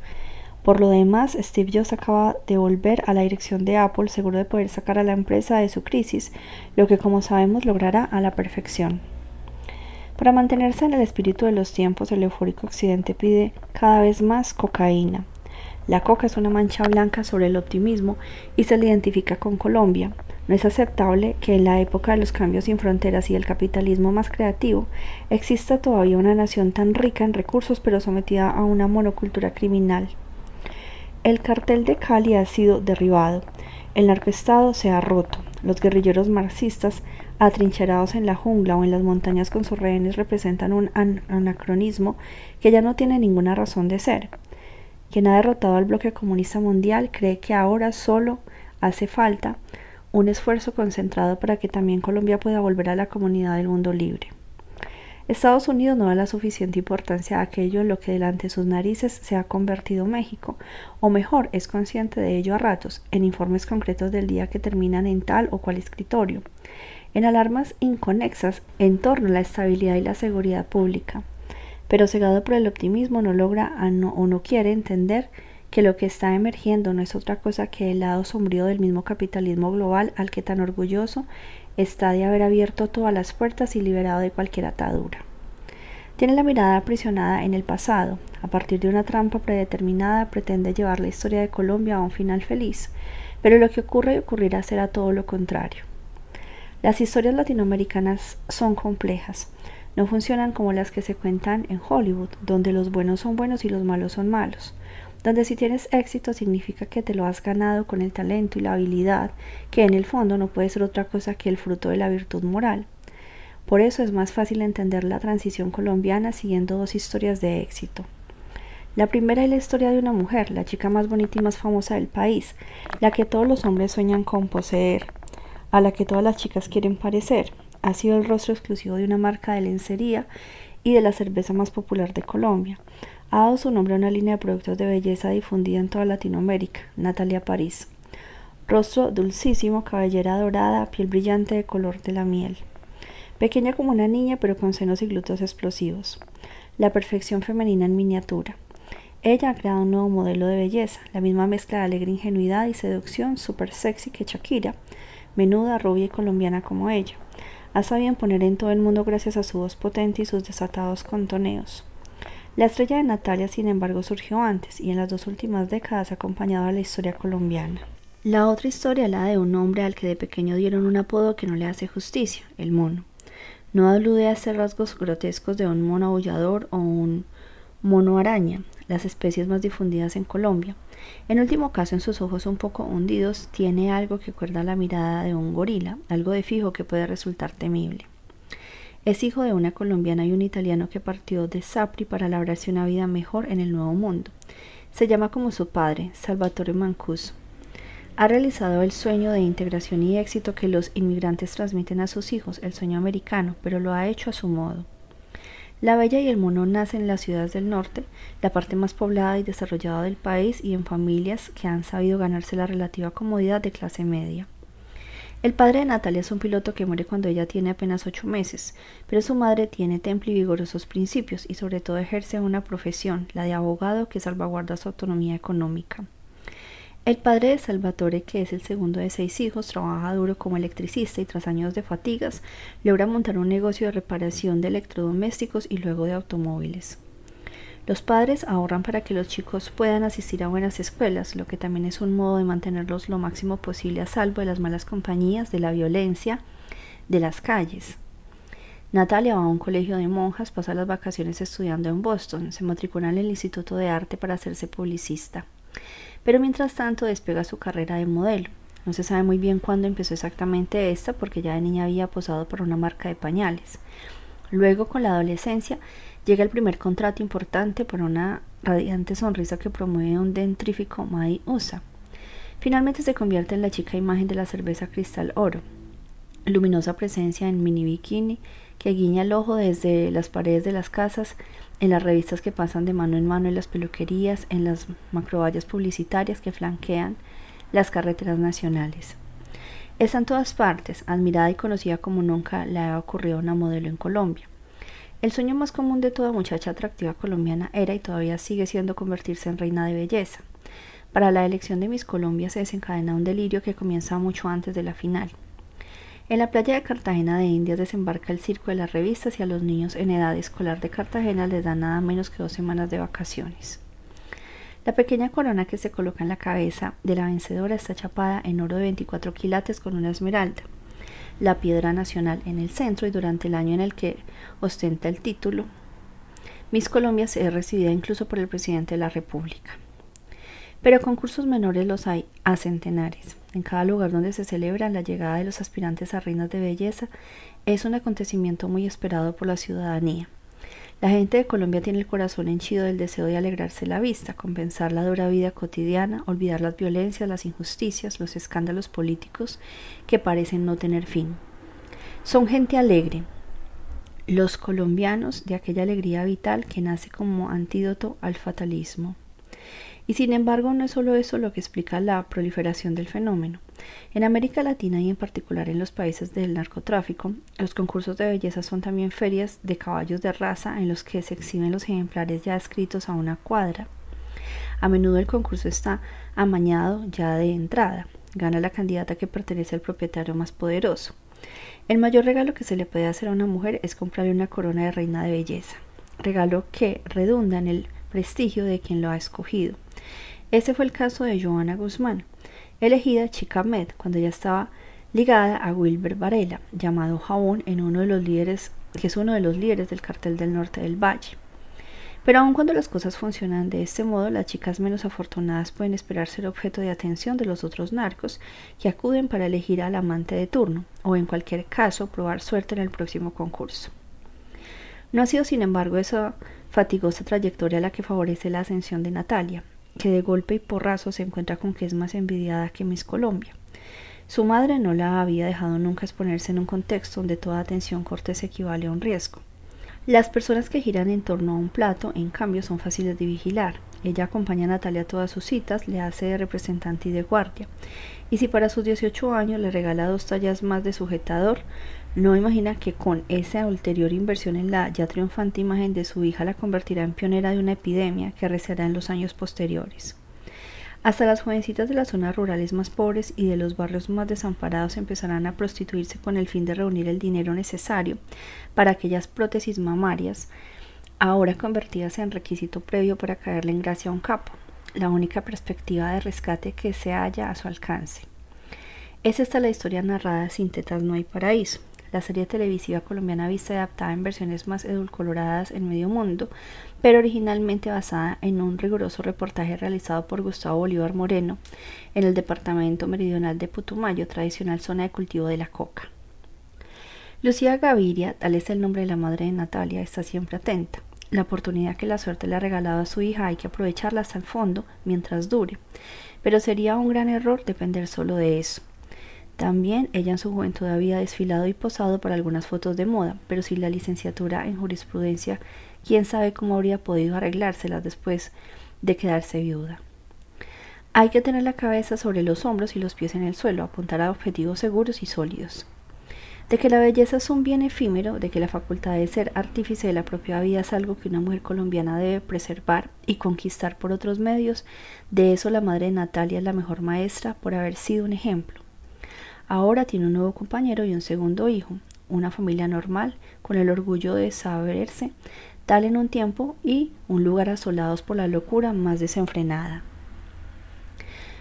Por lo demás, Steve Jobs acaba de volver a la dirección de Apple seguro de poder sacar a la empresa de su crisis, lo que como sabemos logrará a la perfección. Para mantenerse en el espíritu de los tiempos, el eufórico occidente pide cada vez más cocaína. La coca es una mancha blanca sobre el optimismo y se le identifica con Colombia. No es aceptable que en la época de los cambios sin fronteras y el capitalismo más creativo exista todavía una nación tan rica en recursos pero sometida a una monocultura criminal. El cartel de Cali ha sido derribado, el narcoestado se ha roto, los guerrilleros marxistas atrincherados en la jungla o en las montañas con sus rehenes representan un anacronismo que ya no tiene ninguna razón de ser. Quien ha derrotado al bloque comunista mundial cree que ahora solo hace falta un esfuerzo concentrado para que también Colombia pueda volver a la comunidad del mundo libre. Estados Unidos no da la suficiente importancia a aquello en lo que delante de sus narices se ha convertido México, o mejor, es consciente de ello a ratos, en informes concretos del día que terminan en tal o cual escritorio en alarmas inconexas en torno a la estabilidad y la seguridad pública, pero cegado por el optimismo no logra o no quiere entender que lo que está emergiendo no es otra cosa que el lado sombrío del mismo capitalismo global al que tan orgulloso está de haber abierto todas las puertas y liberado de cualquier atadura. Tiene la mirada aprisionada en el pasado. A partir de una trampa predeterminada pretende llevar la historia de Colombia a un final feliz, pero lo que ocurre y ocurrirá será todo lo contrario. Las historias latinoamericanas son complejas, no funcionan como las que se cuentan en Hollywood, donde los buenos son buenos y los malos son malos, donde si tienes éxito significa que te lo has ganado con el talento y la habilidad, que en el fondo no puede ser otra cosa que el fruto de la virtud moral. Por eso es más fácil entender la transición colombiana siguiendo dos historias de éxito. La primera es la historia de una mujer, la chica más bonita y más famosa del país, la que todos los hombres sueñan con poseer, a la que todas las chicas quieren parecer. Ha sido el rostro exclusivo de una marca de lencería y de la cerveza más popular de Colombia. Ha dado su nombre a una línea de productos de belleza difundida en toda Latinoamérica, Natalia París. Rostro dulcísimo, cabellera dorada, piel brillante de color de la miel. Pequeña como una niña, pero con senos y glúteos explosivos. La perfección femenina en miniatura. Ella ha creado un nuevo modelo de belleza, la misma mezcla de alegre ingenuidad y seducción super sexy que Shakira, menuda, rubia y colombiana como ella. Ha sabido poner en todo el mundo gracias a su voz potente y sus desatados contoneos. La estrella de Natalia, sin embargo, surgió antes y en las dos últimas décadas ha acompañado a la historia colombiana. La otra historia la de un hombre al que de pequeño dieron un apodo que no le hace justicia, el mono. No alude a estos rasgos grotescos de un mono aullador o un mono araña, las especies más difundidas en Colombia, en último caso, en sus ojos un poco hundidos, tiene algo que acuerda la mirada de un gorila, algo de fijo que puede resultar temible. Es hijo de una colombiana y un italiano que partió de Sapri para labrarse una vida mejor en el Nuevo Mundo. Se llama como su padre, Salvatore Mancuso. Ha realizado el sueño de integración y éxito que los inmigrantes transmiten a sus hijos, el sueño americano, pero lo ha hecho a su modo. La Bella y el Mono nacen en las ciudades del norte, la parte más poblada y desarrollada del país, y en familias que han sabido ganarse la relativa comodidad de clase media. El padre de Natalia es un piloto que muere cuando ella tiene apenas ocho meses, pero su madre tiene temple y vigorosos principios y sobre todo ejerce una profesión, la de abogado, que salvaguarda su autonomía económica. El padre de Salvatore, que es el segundo de seis hijos, trabaja duro como electricista y tras años de fatigas logra montar un negocio de reparación de electrodomésticos y luego de automóviles. Los padres ahorran para que los chicos puedan asistir a buenas escuelas, lo que también es un modo de mantenerlos lo máximo posible a salvo de las malas compañías, de la violencia, de las calles. Natalia va a un colegio de monjas, pasa las vacaciones estudiando en Boston, se matricula en el Instituto de Arte para hacerse publicista pero mientras tanto despega su carrera de modelo. No se sabe muy bien cuándo empezó exactamente esta, porque ya de niña había posado por una marca de pañales. Luego, con la adolescencia, llega el primer contrato importante por una radiante sonrisa que promueve un dentrífico Mai USA. Finalmente se convierte en la chica imagen de la cerveza Cristal Oro. Luminosa presencia en mini bikini que guiña el ojo desde las paredes de las casas en las revistas que pasan de mano en mano en las peluquerías, en las macrovallas publicitarias que flanquean las carreteras nacionales. Está en todas partes, admirada y conocida como nunca le ha ocurrido a una modelo en Colombia. El sueño más común de toda muchacha atractiva colombiana era y todavía sigue siendo convertirse en reina de belleza. Para la elección de Miss Colombia se desencadena un delirio que comienza mucho antes de la final. En la playa de Cartagena de Indias desembarca el circo de las revistas y a los niños en edad escolar de Cartagena les dan nada menos que dos semanas de vacaciones. La pequeña corona que se coloca en la cabeza de la vencedora está chapada en oro de 24 quilates con una esmeralda, la piedra nacional en el centro y durante el año en el que ostenta el título. Miss Colombia se es recibida incluso por el presidente de la República. Pero concursos menores los hay a centenares. En cada lugar donde se celebra la llegada de los aspirantes a reinas de belleza es un acontecimiento muy esperado por la ciudadanía. La gente de Colombia tiene el corazón henchido del deseo de alegrarse la vista, compensar la dura vida cotidiana, olvidar las violencias, las injusticias, los escándalos políticos que parecen no tener fin. Son gente alegre, los colombianos de aquella alegría vital que nace como antídoto al fatalismo. Y sin embargo, no es solo eso lo que explica la proliferación del fenómeno. En América Latina y en particular en los países del narcotráfico, los concursos de belleza son también ferias de caballos de raza en los que se exhiben los ejemplares ya escritos a una cuadra. A menudo el concurso está amañado ya de entrada. Gana la candidata que pertenece al propietario más poderoso. El mayor regalo que se le puede hacer a una mujer es comprarle una corona de reina de belleza, regalo que redunda en el prestigio de quien lo ha escogido. Ese fue el caso de Joana Guzmán, elegida chica Med cuando ya estaba ligada a Wilber Varela, llamado Jabón en uno de los líderes, que es uno de los líderes del cartel del norte del Valle. Pero aun cuando las cosas funcionan de este modo, las chicas menos afortunadas pueden esperar ser objeto de atención de los otros narcos que acuden para elegir al amante de turno, o en cualquier caso probar suerte en el próximo concurso. No ha sido, sin embargo, esa fatigosa trayectoria la que favorece la ascensión de Natalia, que de golpe y porrazo se encuentra con que es más envidiada que Miss Colombia. Su madre no la había dejado nunca exponerse en un contexto donde toda atención cortés equivale a un riesgo. Las personas que giran en torno a un plato, en cambio, son fáciles de vigilar. Ella acompaña a Natalia a todas sus citas, le hace de representante y de guardia. Y si para sus 18 años le regala dos tallas más de sujetador, no imagina que con esa ulterior inversión en la ya triunfante imagen de su hija la convertirá en pionera de una epidemia que arreciará en los años posteriores. Hasta las jovencitas de las zonas rurales más pobres y de los barrios más desamparados empezarán a prostituirse con el fin de reunir el dinero necesario para aquellas prótesis mamarias, ahora convertidas en requisito previo para caerle en gracia a un capo, la única perspectiva de rescate que se halla a su alcance. Es esta la historia narrada sin tetas no hay paraíso la serie televisiva colombiana vista adaptada en versiones más edulcoloradas en medio mundo, pero originalmente basada en un riguroso reportaje realizado por Gustavo Bolívar Moreno en el departamento meridional de Putumayo, tradicional zona de cultivo de la coca. Lucía Gaviria, tal es el nombre de la madre de Natalia, está siempre atenta. La oportunidad que la suerte le ha regalado a su hija hay que aprovecharla hasta el fondo mientras dure, pero sería un gran error depender solo de eso. También ella en su juventud había desfilado y posado para algunas fotos de moda, pero sin la licenciatura en jurisprudencia, quién sabe cómo habría podido arreglárselas después de quedarse viuda. Hay que tener la cabeza sobre los hombros y los pies en el suelo, apuntar a objetivos seguros y sólidos. De que la belleza es un bien efímero, de que la facultad de ser artífice de la propia vida es algo que una mujer colombiana debe preservar y conquistar por otros medios, de eso la madre de Natalia es la mejor maestra por haber sido un ejemplo. Ahora tiene un nuevo compañero y un segundo hijo, una familia normal, con el orgullo de saberse tal en un tiempo y un lugar asolados por la locura más desenfrenada.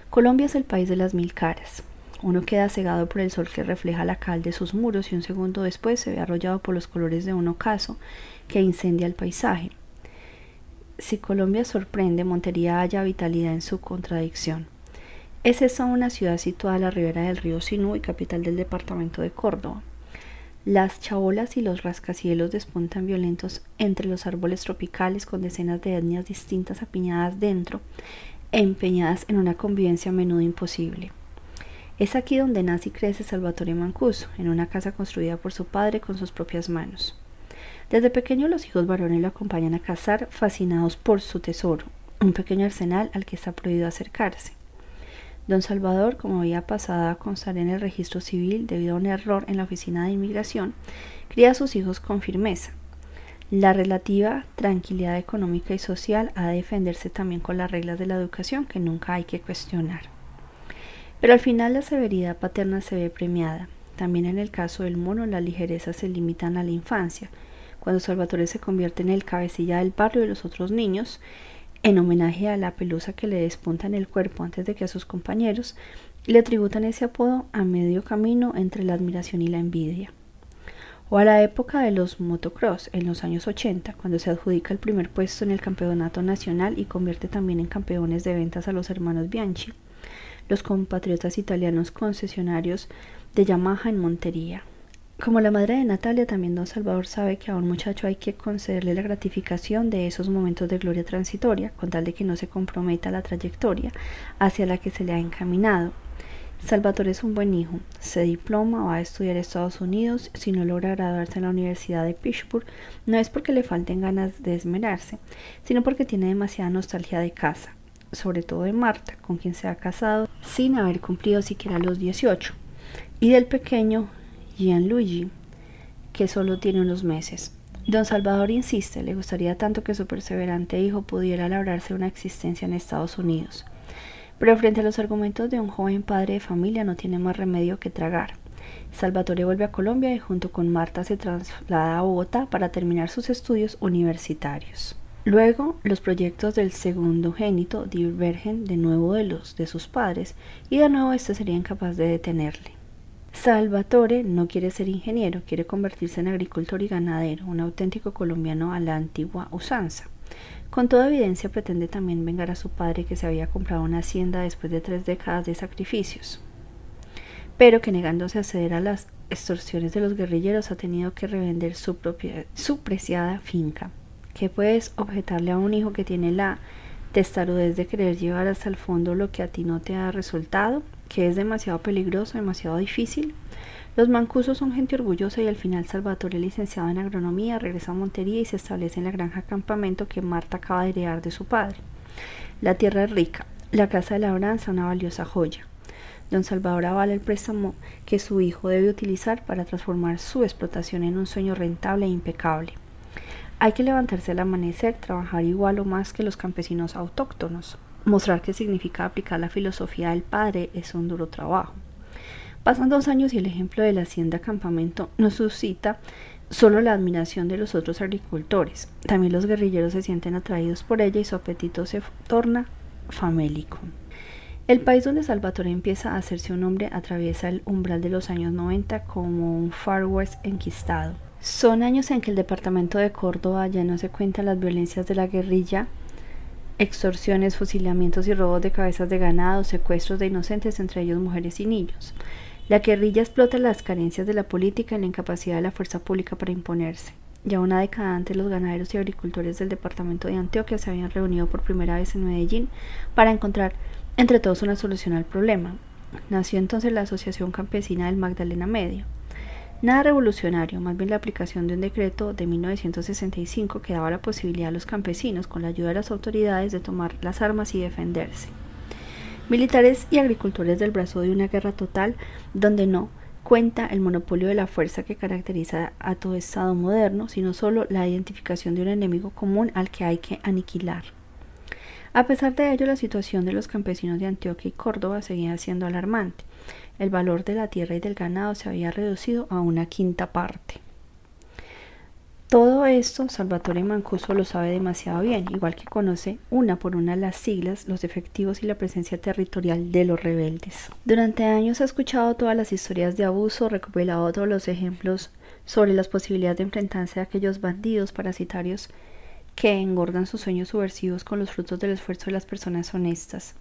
Colombia es el país de las mil caras. Uno queda cegado por el sol que refleja la cal de sus muros y un segundo después se ve arrollado por los colores de un ocaso que incendia el paisaje. Si Colombia sorprende, Montería halla vitalidad en su contradicción. Es esa una ciudad situada a la ribera del río Sinú y capital del departamento de Córdoba. Las chabolas y los rascacielos despuntan violentos entre los árboles tropicales con decenas de etnias distintas apiñadas dentro empeñadas en una convivencia a menudo imposible. Es aquí donde nace y crece Salvatore Mancuso, en una casa construida por su padre con sus propias manos. Desde pequeño los hijos varones lo acompañan a cazar, fascinados por su tesoro, un pequeño arsenal al que está prohibido acercarse. Don Salvador, como había pasado a constar en el registro civil debido a un error en la oficina de inmigración, cría a sus hijos con firmeza. La relativa tranquilidad económica y social ha de defenderse también con las reglas de la educación que nunca hay que cuestionar. Pero al final la severidad paterna se ve premiada. También en el caso del mono las ligerezas se limitan a la infancia. Cuando Salvatore se convierte en el cabecilla del barrio de los otros niños, en homenaje a la pelusa que le despunta en el cuerpo antes de que a sus compañeros le tributan ese apodo a medio camino entre la admiración y la envidia. O a la época de los motocross, en los años 80, cuando se adjudica el primer puesto en el campeonato nacional y convierte también en campeones de ventas a los hermanos Bianchi, los compatriotas italianos concesionarios de Yamaha en Montería. Como la madre de Natalia, también don Salvador sabe que a un muchacho hay que concederle la gratificación de esos momentos de gloria transitoria, con tal de que no se comprometa la trayectoria hacia la que se le ha encaminado. Salvatore es un buen hijo, se diploma, va a estudiar a Estados Unidos, si no logra graduarse en la Universidad de Pittsburgh, no es porque le falten ganas de esmerarse, sino porque tiene demasiada nostalgia de casa, sobre todo de Marta, con quien se ha casado sin haber cumplido siquiera los 18, y del pequeño Gianluigi, que solo tiene unos meses. Don Salvador insiste, le gustaría tanto que su perseverante hijo pudiera labrarse una existencia en Estados Unidos. Pero frente a los argumentos de un joven padre de familia no tiene más remedio que tragar. Salvatore vuelve a Colombia y junto con Marta se traslada a Bogotá para terminar sus estudios universitarios. Luego, los proyectos del segundo génito divergen de nuevo de los de sus padres y de nuevo éste sería incapaz de detenerle. Salvatore no quiere ser ingeniero, quiere convertirse en agricultor y ganadero, un auténtico colombiano a la antigua usanza. Con toda evidencia pretende también vengar a su padre que se había comprado una hacienda después de tres décadas de sacrificios, pero que negándose a ceder a las extorsiones de los guerrilleros ha tenido que revender su, su preciada finca. ¿Qué puedes objetarle a un hijo que tiene la testarudez de querer llevar hasta el fondo lo que a ti no te ha resultado? que es demasiado peligroso, demasiado difícil. Los mancusos son gente orgullosa y al final Salvatore, licenciado en agronomía, regresa a Montería y se establece en la granja campamento que Marta acaba de heredar de su padre. La tierra es rica, la casa de labranza una valiosa joya. Don Salvador avala el préstamo que su hijo debe utilizar para transformar su explotación en un sueño rentable e impecable. Hay que levantarse al amanecer, trabajar igual o más que los campesinos autóctonos. Mostrar qué significa aplicar la filosofía del padre es un duro trabajo. Pasan dos años y el ejemplo de la hacienda campamento no suscita solo la admiración de los otros agricultores. También los guerrilleros se sienten atraídos por ella y su apetito se torna famélico. El país donde Salvatore empieza a hacerse un hombre atraviesa el umbral de los años 90 como un Far West enquistado. Son años en que el departamento de Córdoba ya no se cuenta las violencias de la guerrilla extorsiones, fusilamientos y robos de cabezas de ganado, secuestros de inocentes, entre ellos mujeres y niños. La guerrilla explota las carencias de la política y la incapacidad de la fuerza pública para imponerse. Ya una década antes, los ganaderos y agricultores del departamento de Antioquia se habían reunido por primera vez en Medellín para encontrar entre todos una solución al problema. Nació entonces la Asociación Campesina del Magdalena Medio. Nada revolucionario, más bien la aplicación de un decreto de 1965 que daba la posibilidad a los campesinos, con la ayuda de las autoridades, de tomar las armas y defenderse. Militares y agricultores del brazo de una guerra total donde no cuenta el monopolio de la fuerza que caracteriza a todo Estado moderno, sino solo la identificación de un enemigo común al que hay que aniquilar. A pesar de ello, la situación de los campesinos de Antioquia y Córdoba seguía siendo alarmante el valor de la tierra y del ganado se había reducido a una quinta parte. Todo esto Salvatore Mancuso lo sabe demasiado bien, igual que conoce una por una las siglas, los efectivos y la presencia territorial de los rebeldes. Durante años ha escuchado todas las historias de abuso, recopilado todos los ejemplos sobre las posibilidades de enfrentarse a aquellos bandidos parasitarios que engordan sus sueños subversivos con los frutos del esfuerzo de las personas honestas.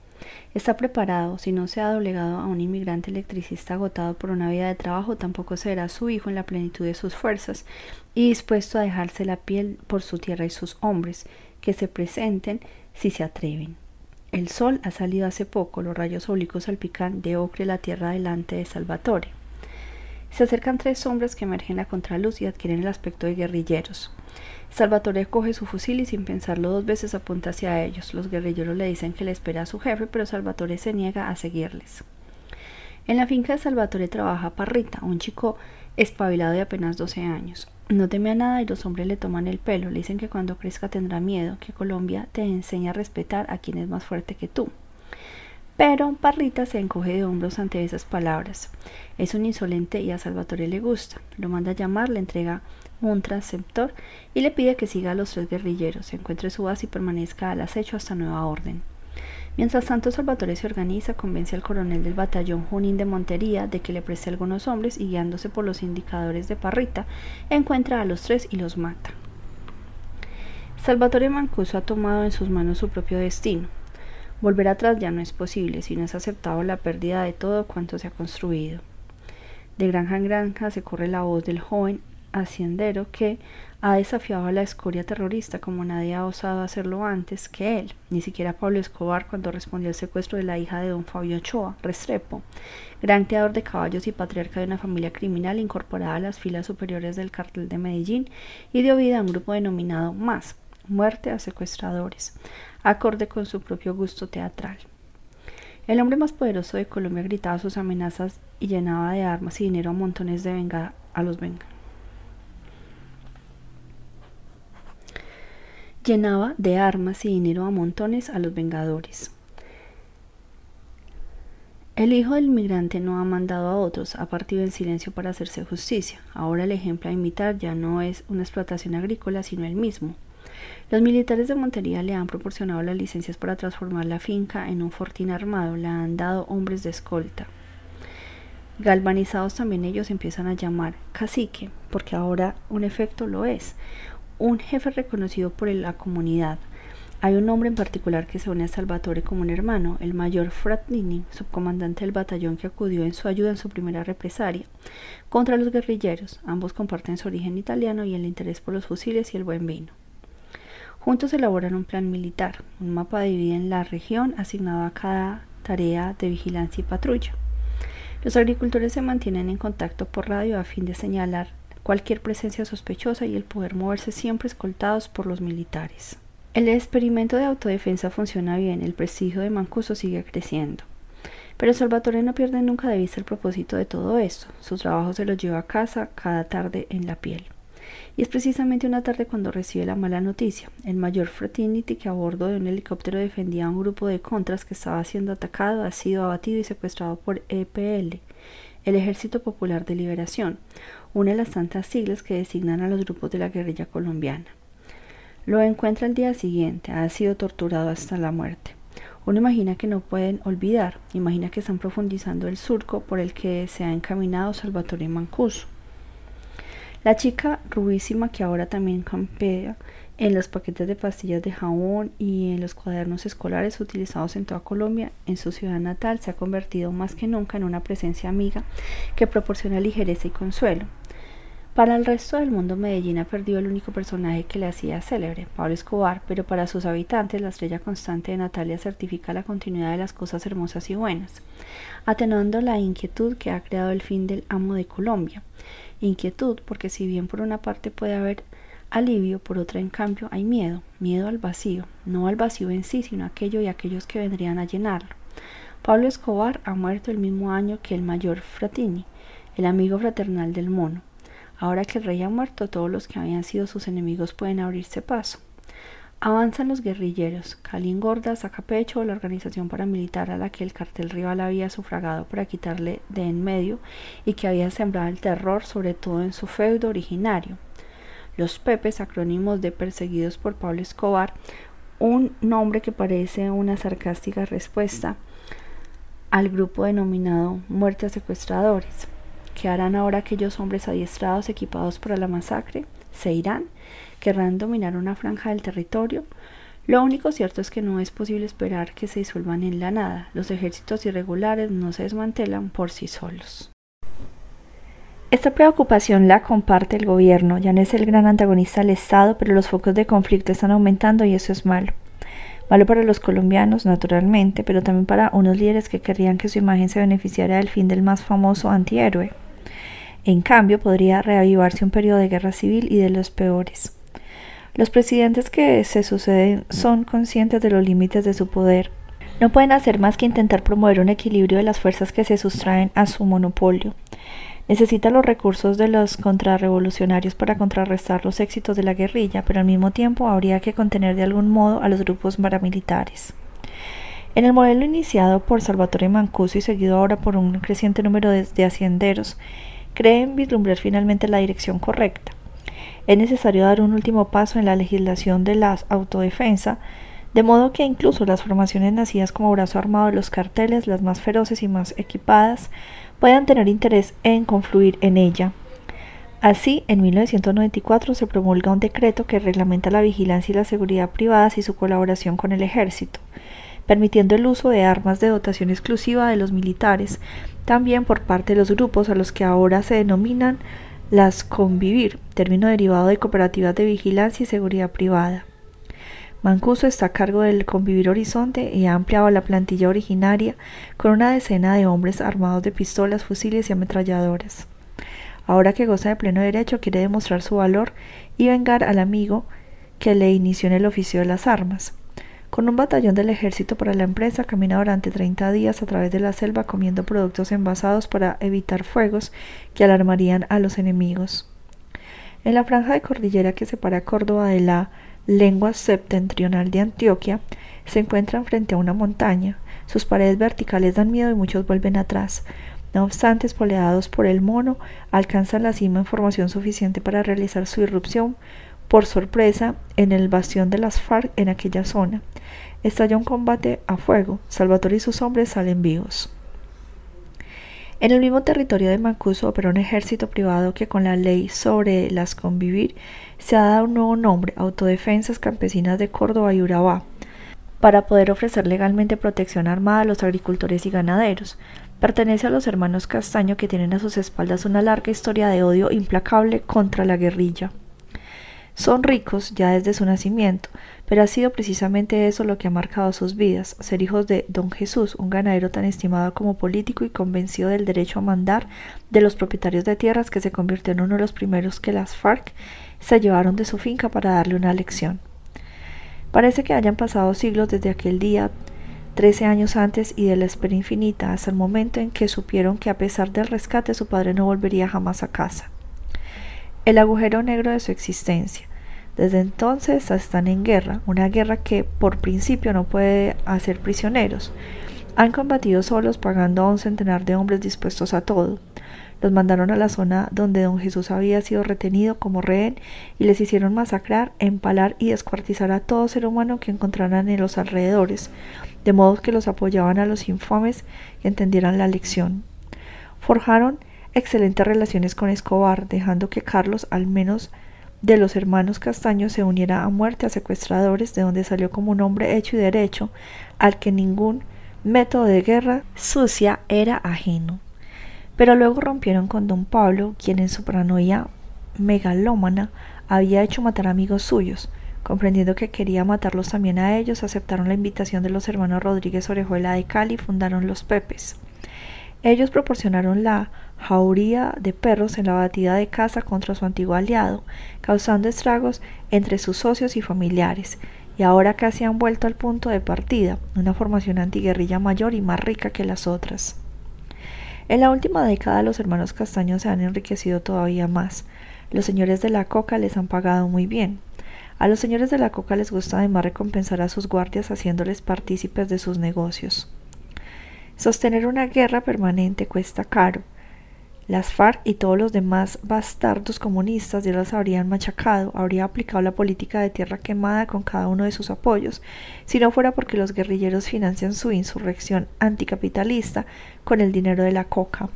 Está preparado, si no se ha doblegado a un inmigrante electricista agotado por una vida de trabajo, tampoco será su hijo en la plenitud de sus fuerzas y dispuesto a dejarse la piel por su tierra y sus hombres, que se presenten si se atreven. El sol ha salido hace poco, los rayos oblicuos salpican de ocre la tierra delante de Salvatore. Se acercan tres sombras que emergen a contraluz y adquieren el aspecto de guerrilleros. Salvatore coge su fusil y sin pensarlo dos veces apunta hacia ellos. Los guerrilleros le dicen que le espera a su jefe, pero Salvatore se niega a seguirles. En la finca de Salvatore trabaja Parrita, un chico espabilado de apenas 12 años. No teme a nada y los hombres le toman el pelo. Le dicen que cuando crezca tendrá miedo, que Colombia te enseña a respetar a quien es más fuerte que tú. Pero Parrita se encoge de hombros ante esas palabras. Es un insolente y a Salvatore le gusta. Lo manda a llamar, le entrega un transceptor y le pide que siga a los tres guerrilleros, encuentre su base y permanezca al acecho hasta nueva orden. Mientras tanto, Salvatore se organiza, convence al coronel del batallón Junín de Montería de que le preste algunos hombres y guiándose por los indicadores de Parrita, encuentra a los tres y los mata. Salvatore Mancuso ha tomado en sus manos su propio destino. Volver atrás ya no es posible. Si no es aceptado la pérdida de todo cuanto se ha construido. De granja en granja se corre la voz del joven haciendero que ha desafiado a la escoria terrorista como nadie ha osado hacerlo antes que él, ni siquiera Pablo Escobar cuando respondió al secuestro de la hija de don Fabio Ochoa, Restrepo, gran criador de caballos y patriarca de una familia criminal incorporada a las filas superiores del cartel de Medellín y dio vida a un grupo denominado Más, Muerte a Secuestradores, acorde con su propio gusto teatral. El hombre más poderoso de Colombia gritaba sus amenazas y llenaba de armas y dinero a montones de venga a los llenaba de armas y dinero a montones a los vengadores. El hijo del inmigrante no ha mandado a otros, ha partido en silencio para hacerse justicia. Ahora el ejemplo a imitar ya no es una explotación agrícola, sino el mismo. Los militares de Montería le han proporcionado las licencias para transformar la finca en un fortín armado, le han dado hombres de escolta. Galvanizados también ellos empiezan a llamar cacique, porque ahora un efecto lo es un jefe reconocido por la comunidad. Hay un hombre en particular que se une a Salvatore como un hermano, el mayor Fratnini, subcomandante del batallón que acudió en su ayuda en su primera represalia contra los guerrilleros. Ambos comparten su origen italiano y el interés por los fusiles y el buen vino. Juntos elaboran un plan militar. Un mapa divide la región asignado a cada tarea de vigilancia y patrulla. Los agricultores se mantienen en contacto por radio a fin de señalar cualquier presencia sospechosa y el poder moverse siempre escoltados por los militares. El experimento de autodefensa funciona bien, el prestigio de Mancuso sigue creciendo. Pero Salvatore no pierde nunca de vista el propósito de todo esto. Su trabajo se lo lleva a casa cada tarde en la piel. Y es precisamente una tarde cuando recibe la mala noticia. El mayor Fraternity que a bordo de un helicóptero defendía a un grupo de contras que estaba siendo atacado ha sido abatido y secuestrado por EPL, el Ejército Popular de Liberación, una de las tantas siglas que designan a los grupos de la guerrilla colombiana. Lo encuentra el día siguiente, ha sido torturado hasta la muerte. Uno imagina que no pueden olvidar, imagina que están profundizando el surco por el que se ha encaminado Salvatore Mancuso. La chica rubísima que ahora también campea en los paquetes de pastillas de jabón y en los cuadernos escolares utilizados en toda Colombia, en su ciudad natal se ha convertido más que nunca en una presencia amiga que proporciona ligereza y consuelo. Para el resto del mundo, Medellín ha perdido el único personaje que le hacía célebre, Pablo Escobar, pero para sus habitantes, la estrella constante de Natalia certifica la continuidad de las cosas hermosas y buenas, atenuando la inquietud que ha creado el fin del amo de Colombia. Inquietud porque si bien por una parte puede haber alivio, por otra en cambio hay miedo, miedo al vacío, no al vacío en sí, sino aquello y aquellos que vendrían a llenarlo. Pablo Escobar ha muerto el mismo año que el mayor Fratini, el amigo fraternal del mono. Ahora que el rey ha muerto, todos los que habían sido sus enemigos pueden abrirse paso. Avanzan los guerrilleros. Cali Gorda saca pecho la organización paramilitar a la que el cartel rival había sufragado para quitarle de en medio y que había sembrado el terror, sobre todo en su feudo originario los Pepes, acrónimos de perseguidos por Pablo Escobar, un nombre que parece una sarcástica respuesta al grupo denominado Muerte a Secuestradores. ¿Qué harán ahora aquellos hombres adiestrados equipados para la masacre? ¿Se irán? ¿Querrán dominar una franja del territorio? Lo único cierto es que no es posible esperar que se disuelvan en la nada. Los ejércitos irregulares no se desmantelan por sí solos. Esta preocupación la comparte el gobierno, ya no es el gran antagonista del Estado, pero los focos de conflicto están aumentando y eso es malo. Malo para los colombianos, naturalmente, pero también para unos líderes que querrían que su imagen se beneficiara del fin del más famoso antihéroe. En cambio, podría reavivarse un periodo de guerra civil y de los peores. Los presidentes que se suceden son conscientes de los límites de su poder. No pueden hacer más que intentar promover un equilibrio de las fuerzas que se sustraen a su monopolio. Necesita los recursos de los contrarrevolucionarios para contrarrestar los éxitos de la guerrilla, pero al mismo tiempo habría que contener de algún modo a los grupos paramilitares. En el modelo iniciado por Salvatore Mancuso y seguido ahora por un creciente número de, de hacienderos, creen vislumbrar finalmente la dirección correcta. Es necesario dar un último paso en la legislación de la autodefensa, de modo que incluso las formaciones nacidas como brazo armado de los carteles, las más feroces y más equipadas, puedan tener interés en confluir en ella. Así, en 1994 se promulga un decreto que reglamenta la vigilancia y la seguridad privadas y su colaboración con el ejército, permitiendo el uso de armas de dotación exclusiva de los militares, también por parte de los grupos a los que ahora se denominan las convivir, término derivado de cooperativas de vigilancia y seguridad privada. Mancuso está a cargo del Convivir Horizonte y ha ampliado la plantilla originaria con una decena de hombres armados de pistolas, fusiles y ametralladoras. Ahora que goza de pleno derecho, quiere demostrar su valor y vengar al amigo que le inició en el oficio de las armas. Con un batallón del ejército para la empresa, camina durante 30 días a través de la selva comiendo productos envasados para evitar fuegos que alarmarían a los enemigos. En la franja de cordillera que separa Córdoba de la lengua septentrional de Antioquia, se encuentran frente a una montaña. Sus paredes verticales dan miedo y muchos vuelven atrás. No obstante, espoleados por el mono, alcanzan la cima en formación suficiente para realizar su irrupción por sorpresa en el bastión de las FARC en aquella zona. Estalla un combate a fuego. Salvatore y sus hombres salen vivos. En el mismo territorio de Mancuso opera un ejército privado que con la ley sobre las convivir se ha dado un nuevo nombre, Autodefensas Campesinas de Córdoba y Urabá, para poder ofrecer legalmente protección armada a los agricultores y ganaderos. Pertenece a los hermanos Castaño que tienen a sus espaldas una larga historia de odio implacable contra la guerrilla. Son ricos ya desde su nacimiento, pero ha sido precisamente eso lo que ha marcado sus vidas, ser hijos de don Jesús, un ganadero tan estimado como político y convencido del derecho a mandar de los propietarios de tierras que se convirtió en uno de los primeros que las FARC se llevaron de su finca para darle una lección. Parece que hayan pasado siglos desde aquel día, trece años antes y de la espera infinita, hasta el momento en que supieron que a pesar del rescate su padre no volvería jamás a casa. El agujero negro de su existencia, desde entonces están en guerra, una guerra que por principio no puede hacer prisioneros. Han combatido solos pagando a un centenar de hombres dispuestos a todo. Los mandaron a la zona donde don Jesús había sido retenido como rehén y les hicieron masacrar, empalar y descuartizar a todo ser humano que encontraran en los alrededores, de modo que los apoyaban a los infames que entendieran la lección. Forjaron excelentes relaciones con Escobar, dejando que Carlos al menos de los hermanos Castaño se uniera a muerte a secuestradores, de donde salió como un hombre hecho y derecho, al que ningún método de guerra sucia era ajeno. Pero luego rompieron con don Pablo, quien en su paranoia megalómana había hecho matar amigos suyos. Comprendiendo que quería matarlos también a ellos, aceptaron la invitación de los hermanos Rodríguez Orejuela de Cali y fundaron los Pepes. Ellos proporcionaron la jauría de perros en la batida de casa contra su antiguo aliado, causando estragos entre sus socios y familiares, y ahora casi han vuelto al punto de partida, una formación antiguerrilla mayor y más rica que las otras. En la última década los hermanos Castaños se han enriquecido todavía más. Los señores de la coca les han pagado muy bien. A los señores de la coca les gusta además recompensar a sus guardias haciéndoles partícipes de sus negocios. Sostener una guerra permanente cuesta caro. Las FARC y todos los demás bastardos comunistas ya las habrían machacado, habría aplicado la política de tierra quemada con cada uno de sus apoyos, si no fuera porque los guerrilleros financian su insurrección anticapitalista con el dinero de la coca.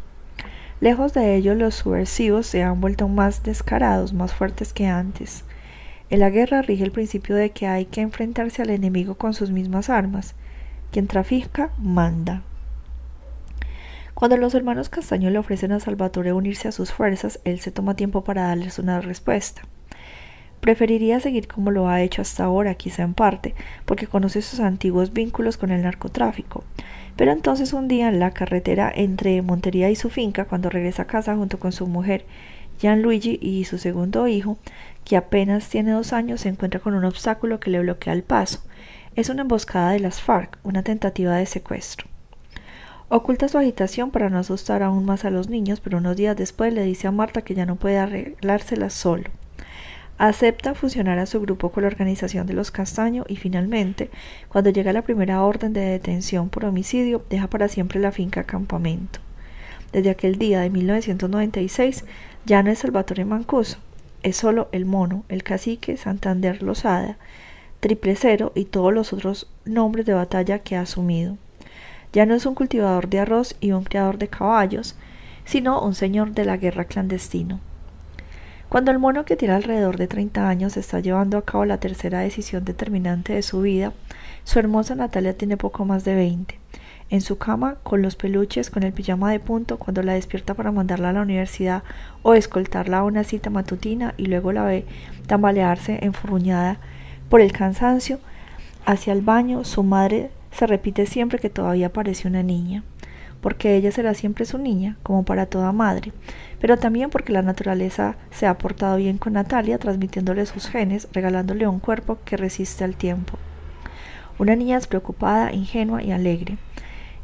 Lejos de ello, los subversivos se han vuelto más descarados, más fuertes que antes. En la guerra rige el principio de que hay que enfrentarse al enemigo con sus mismas armas. Quien trafica, manda. Cuando los hermanos Castaño le ofrecen a Salvatore unirse a sus fuerzas, él se toma tiempo para darles una respuesta. Preferiría seguir como lo ha hecho hasta ahora, quizá en parte, porque conoce sus antiguos vínculos con el narcotráfico. Pero entonces un día en la carretera entre Montería y su finca, cuando regresa a casa junto con su mujer, Gianluigi y su segundo hijo, que apenas tiene dos años, se encuentra con un obstáculo que le bloquea el paso. Es una emboscada de las FARC, una tentativa de secuestro. Oculta su agitación para no asustar aún más a los niños, pero unos días después le dice a Marta que ya no puede arreglársela solo. Acepta fusionar a su grupo con la organización de los Castaño y finalmente, cuando llega la primera orden de detención por homicidio, deja para siempre la finca campamento. Desde aquel día de 1996 ya no es Salvatore Mancuso, es solo el mono, el cacique Santander Lozada, triple cero y todos los otros nombres de batalla que ha asumido. Ya no es un cultivador de arroz y un criador de caballos, sino un señor de la guerra clandestino. Cuando el mono que tiene alrededor de 30 años está llevando a cabo la tercera decisión determinante de su vida, su hermosa Natalia tiene poco más de 20. En su cama, con los peluches, con el pijama de punto, cuando la despierta para mandarla a la universidad o escoltarla a una cita matutina y luego la ve tambalearse enfurruñada por el cansancio, hacia el baño, su madre se repite siempre que todavía parece una niña, porque ella será siempre su niña, como para toda madre, pero también porque la naturaleza se ha portado bien con Natalia, transmitiéndole sus genes, regalándole un cuerpo que resiste al tiempo. Una niña despreocupada, ingenua y alegre.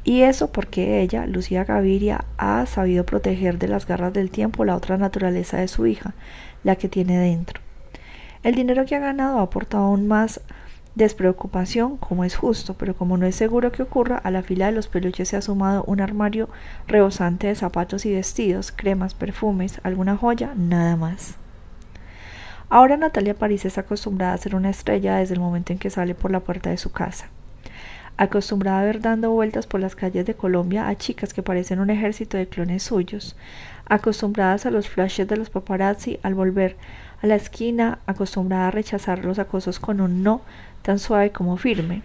Y eso porque ella, Lucía Gaviria, ha sabido proteger de las garras del tiempo la otra naturaleza de su hija, la que tiene dentro. El dinero que ha ganado ha aportado aún más despreocupación, como es justo, pero como no es seguro que ocurra, a la fila de los peluches se ha sumado un armario rebosante de zapatos y vestidos, cremas, perfumes, alguna joya, nada más. Ahora Natalia París es acostumbrada a ser una estrella desde el momento en que sale por la puerta de su casa. Acostumbrada a ver dando vueltas por las calles de Colombia a chicas que parecen un ejército de clones suyos, acostumbradas a los flashes de los paparazzi al volver a la esquina, acostumbrada a rechazar los acosos con un no tan suave como firme.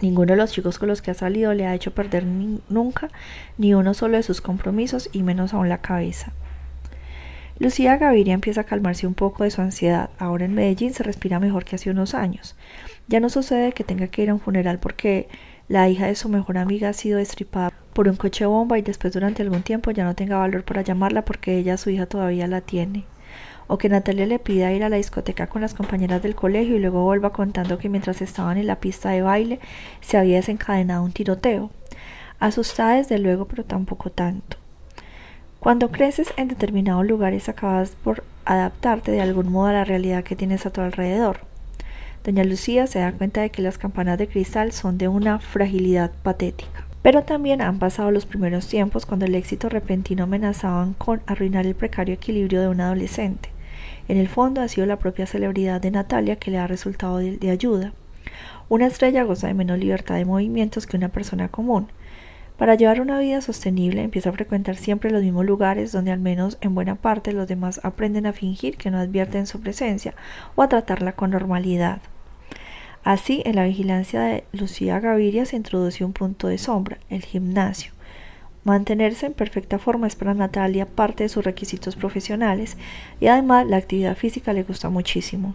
Ninguno de los chicos con los que ha salido le ha hecho perder nunca ni uno solo de sus compromisos y menos aún la cabeza. Lucía Gaviria empieza a calmarse un poco de su ansiedad. Ahora en Medellín se respira mejor que hace unos años. Ya no sucede que tenga que ir a un funeral porque la hija de su mejor amiga ha sido destripada por un coche bomba y después durante algún tiempo ya no tenga valor para llamarla porque ella, su hija, todavía la tiene o que Natalia le pida ir a la discoteca con las compañeras del colegio y luego vuelva contando que mientras estaban en la pista de baile se había desencadenado un tiroteo. Asustada desde luego, pero tampoco tanto. Cuando creces en determinados lugares acabas por adaptarte de algún modo a la realidad que tienes a tu alrededor. Doña Lucía se da cuenta de que las campanas de cristal son de una fragilidad patética. Pero también han pasado los primeros tiempos cuando el éxito repentino amenazaban con arruinar el precario equilibrio de un adolescente. En el fondo ha sido la propia celebridad de Natalia que le ha resultado de, ayuda. Una estrella goza de menos libertad de movimientos que una persona común, Para llevar una vida sostenible empieza a frecuentar siempre los mismos lugares donde al menos en buena parte los demás aprenden a fingir que no advierten su presencia o a tratarla con normalidad. Así, en la vigilancia de Lucía Gaviria se introduce un punto de sombra, el gimnasio. Mantenerse en perfecta forma es para Natalia parte de sus requisitos profesionales y además la actividad física le gusta muchísimo.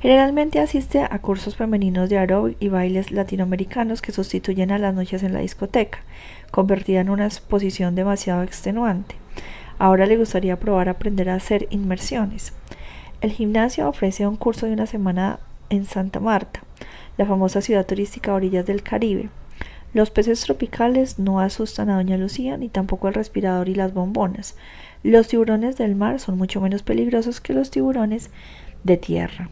Generalmente asiste a cursos femeninos de aeróbic y bailes latinoamericanos que sustituyen a las noches en la discoteca, convertida en una exposición demasiado extenuante. Ahora le gustaría probar aprender a hacer inmersiones. El gimnasio ofrece un curso de una semana en Santa Marta, la famosa ciudad turística a orillas del Caribe. Los peces tropicales no asustan a Doña Lucía ni tampoco el respirador y las bombonas. Los tiburones del mar son mucho menos peligrosos que los tiburones de tierra.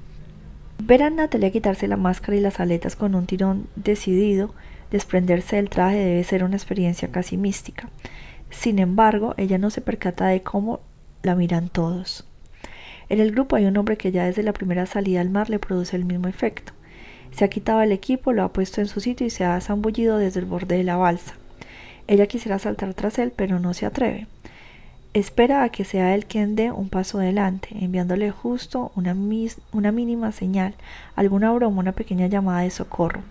Ver a Natalia quitarse la máscara y las aletas con un tirón decidido, desprenderse del traje debe ser una experiencia casi mística. Sin embargo, ella no se percata de cómo la miran todos. En el grupo hay un hombre que ya desde la primera salida al mar le produce el mismo efecto. Se ha quitado el equipo, lo ha puesto en su sitio y se ha zambullido desde el borde de la balsa. Ella quisiera saltar tras él, pero no se atreve. Espera a que sea él quien dé un paso adelante, enviándole justo una, una mínima señal, alguna broma, una pequeña llamada de socorro.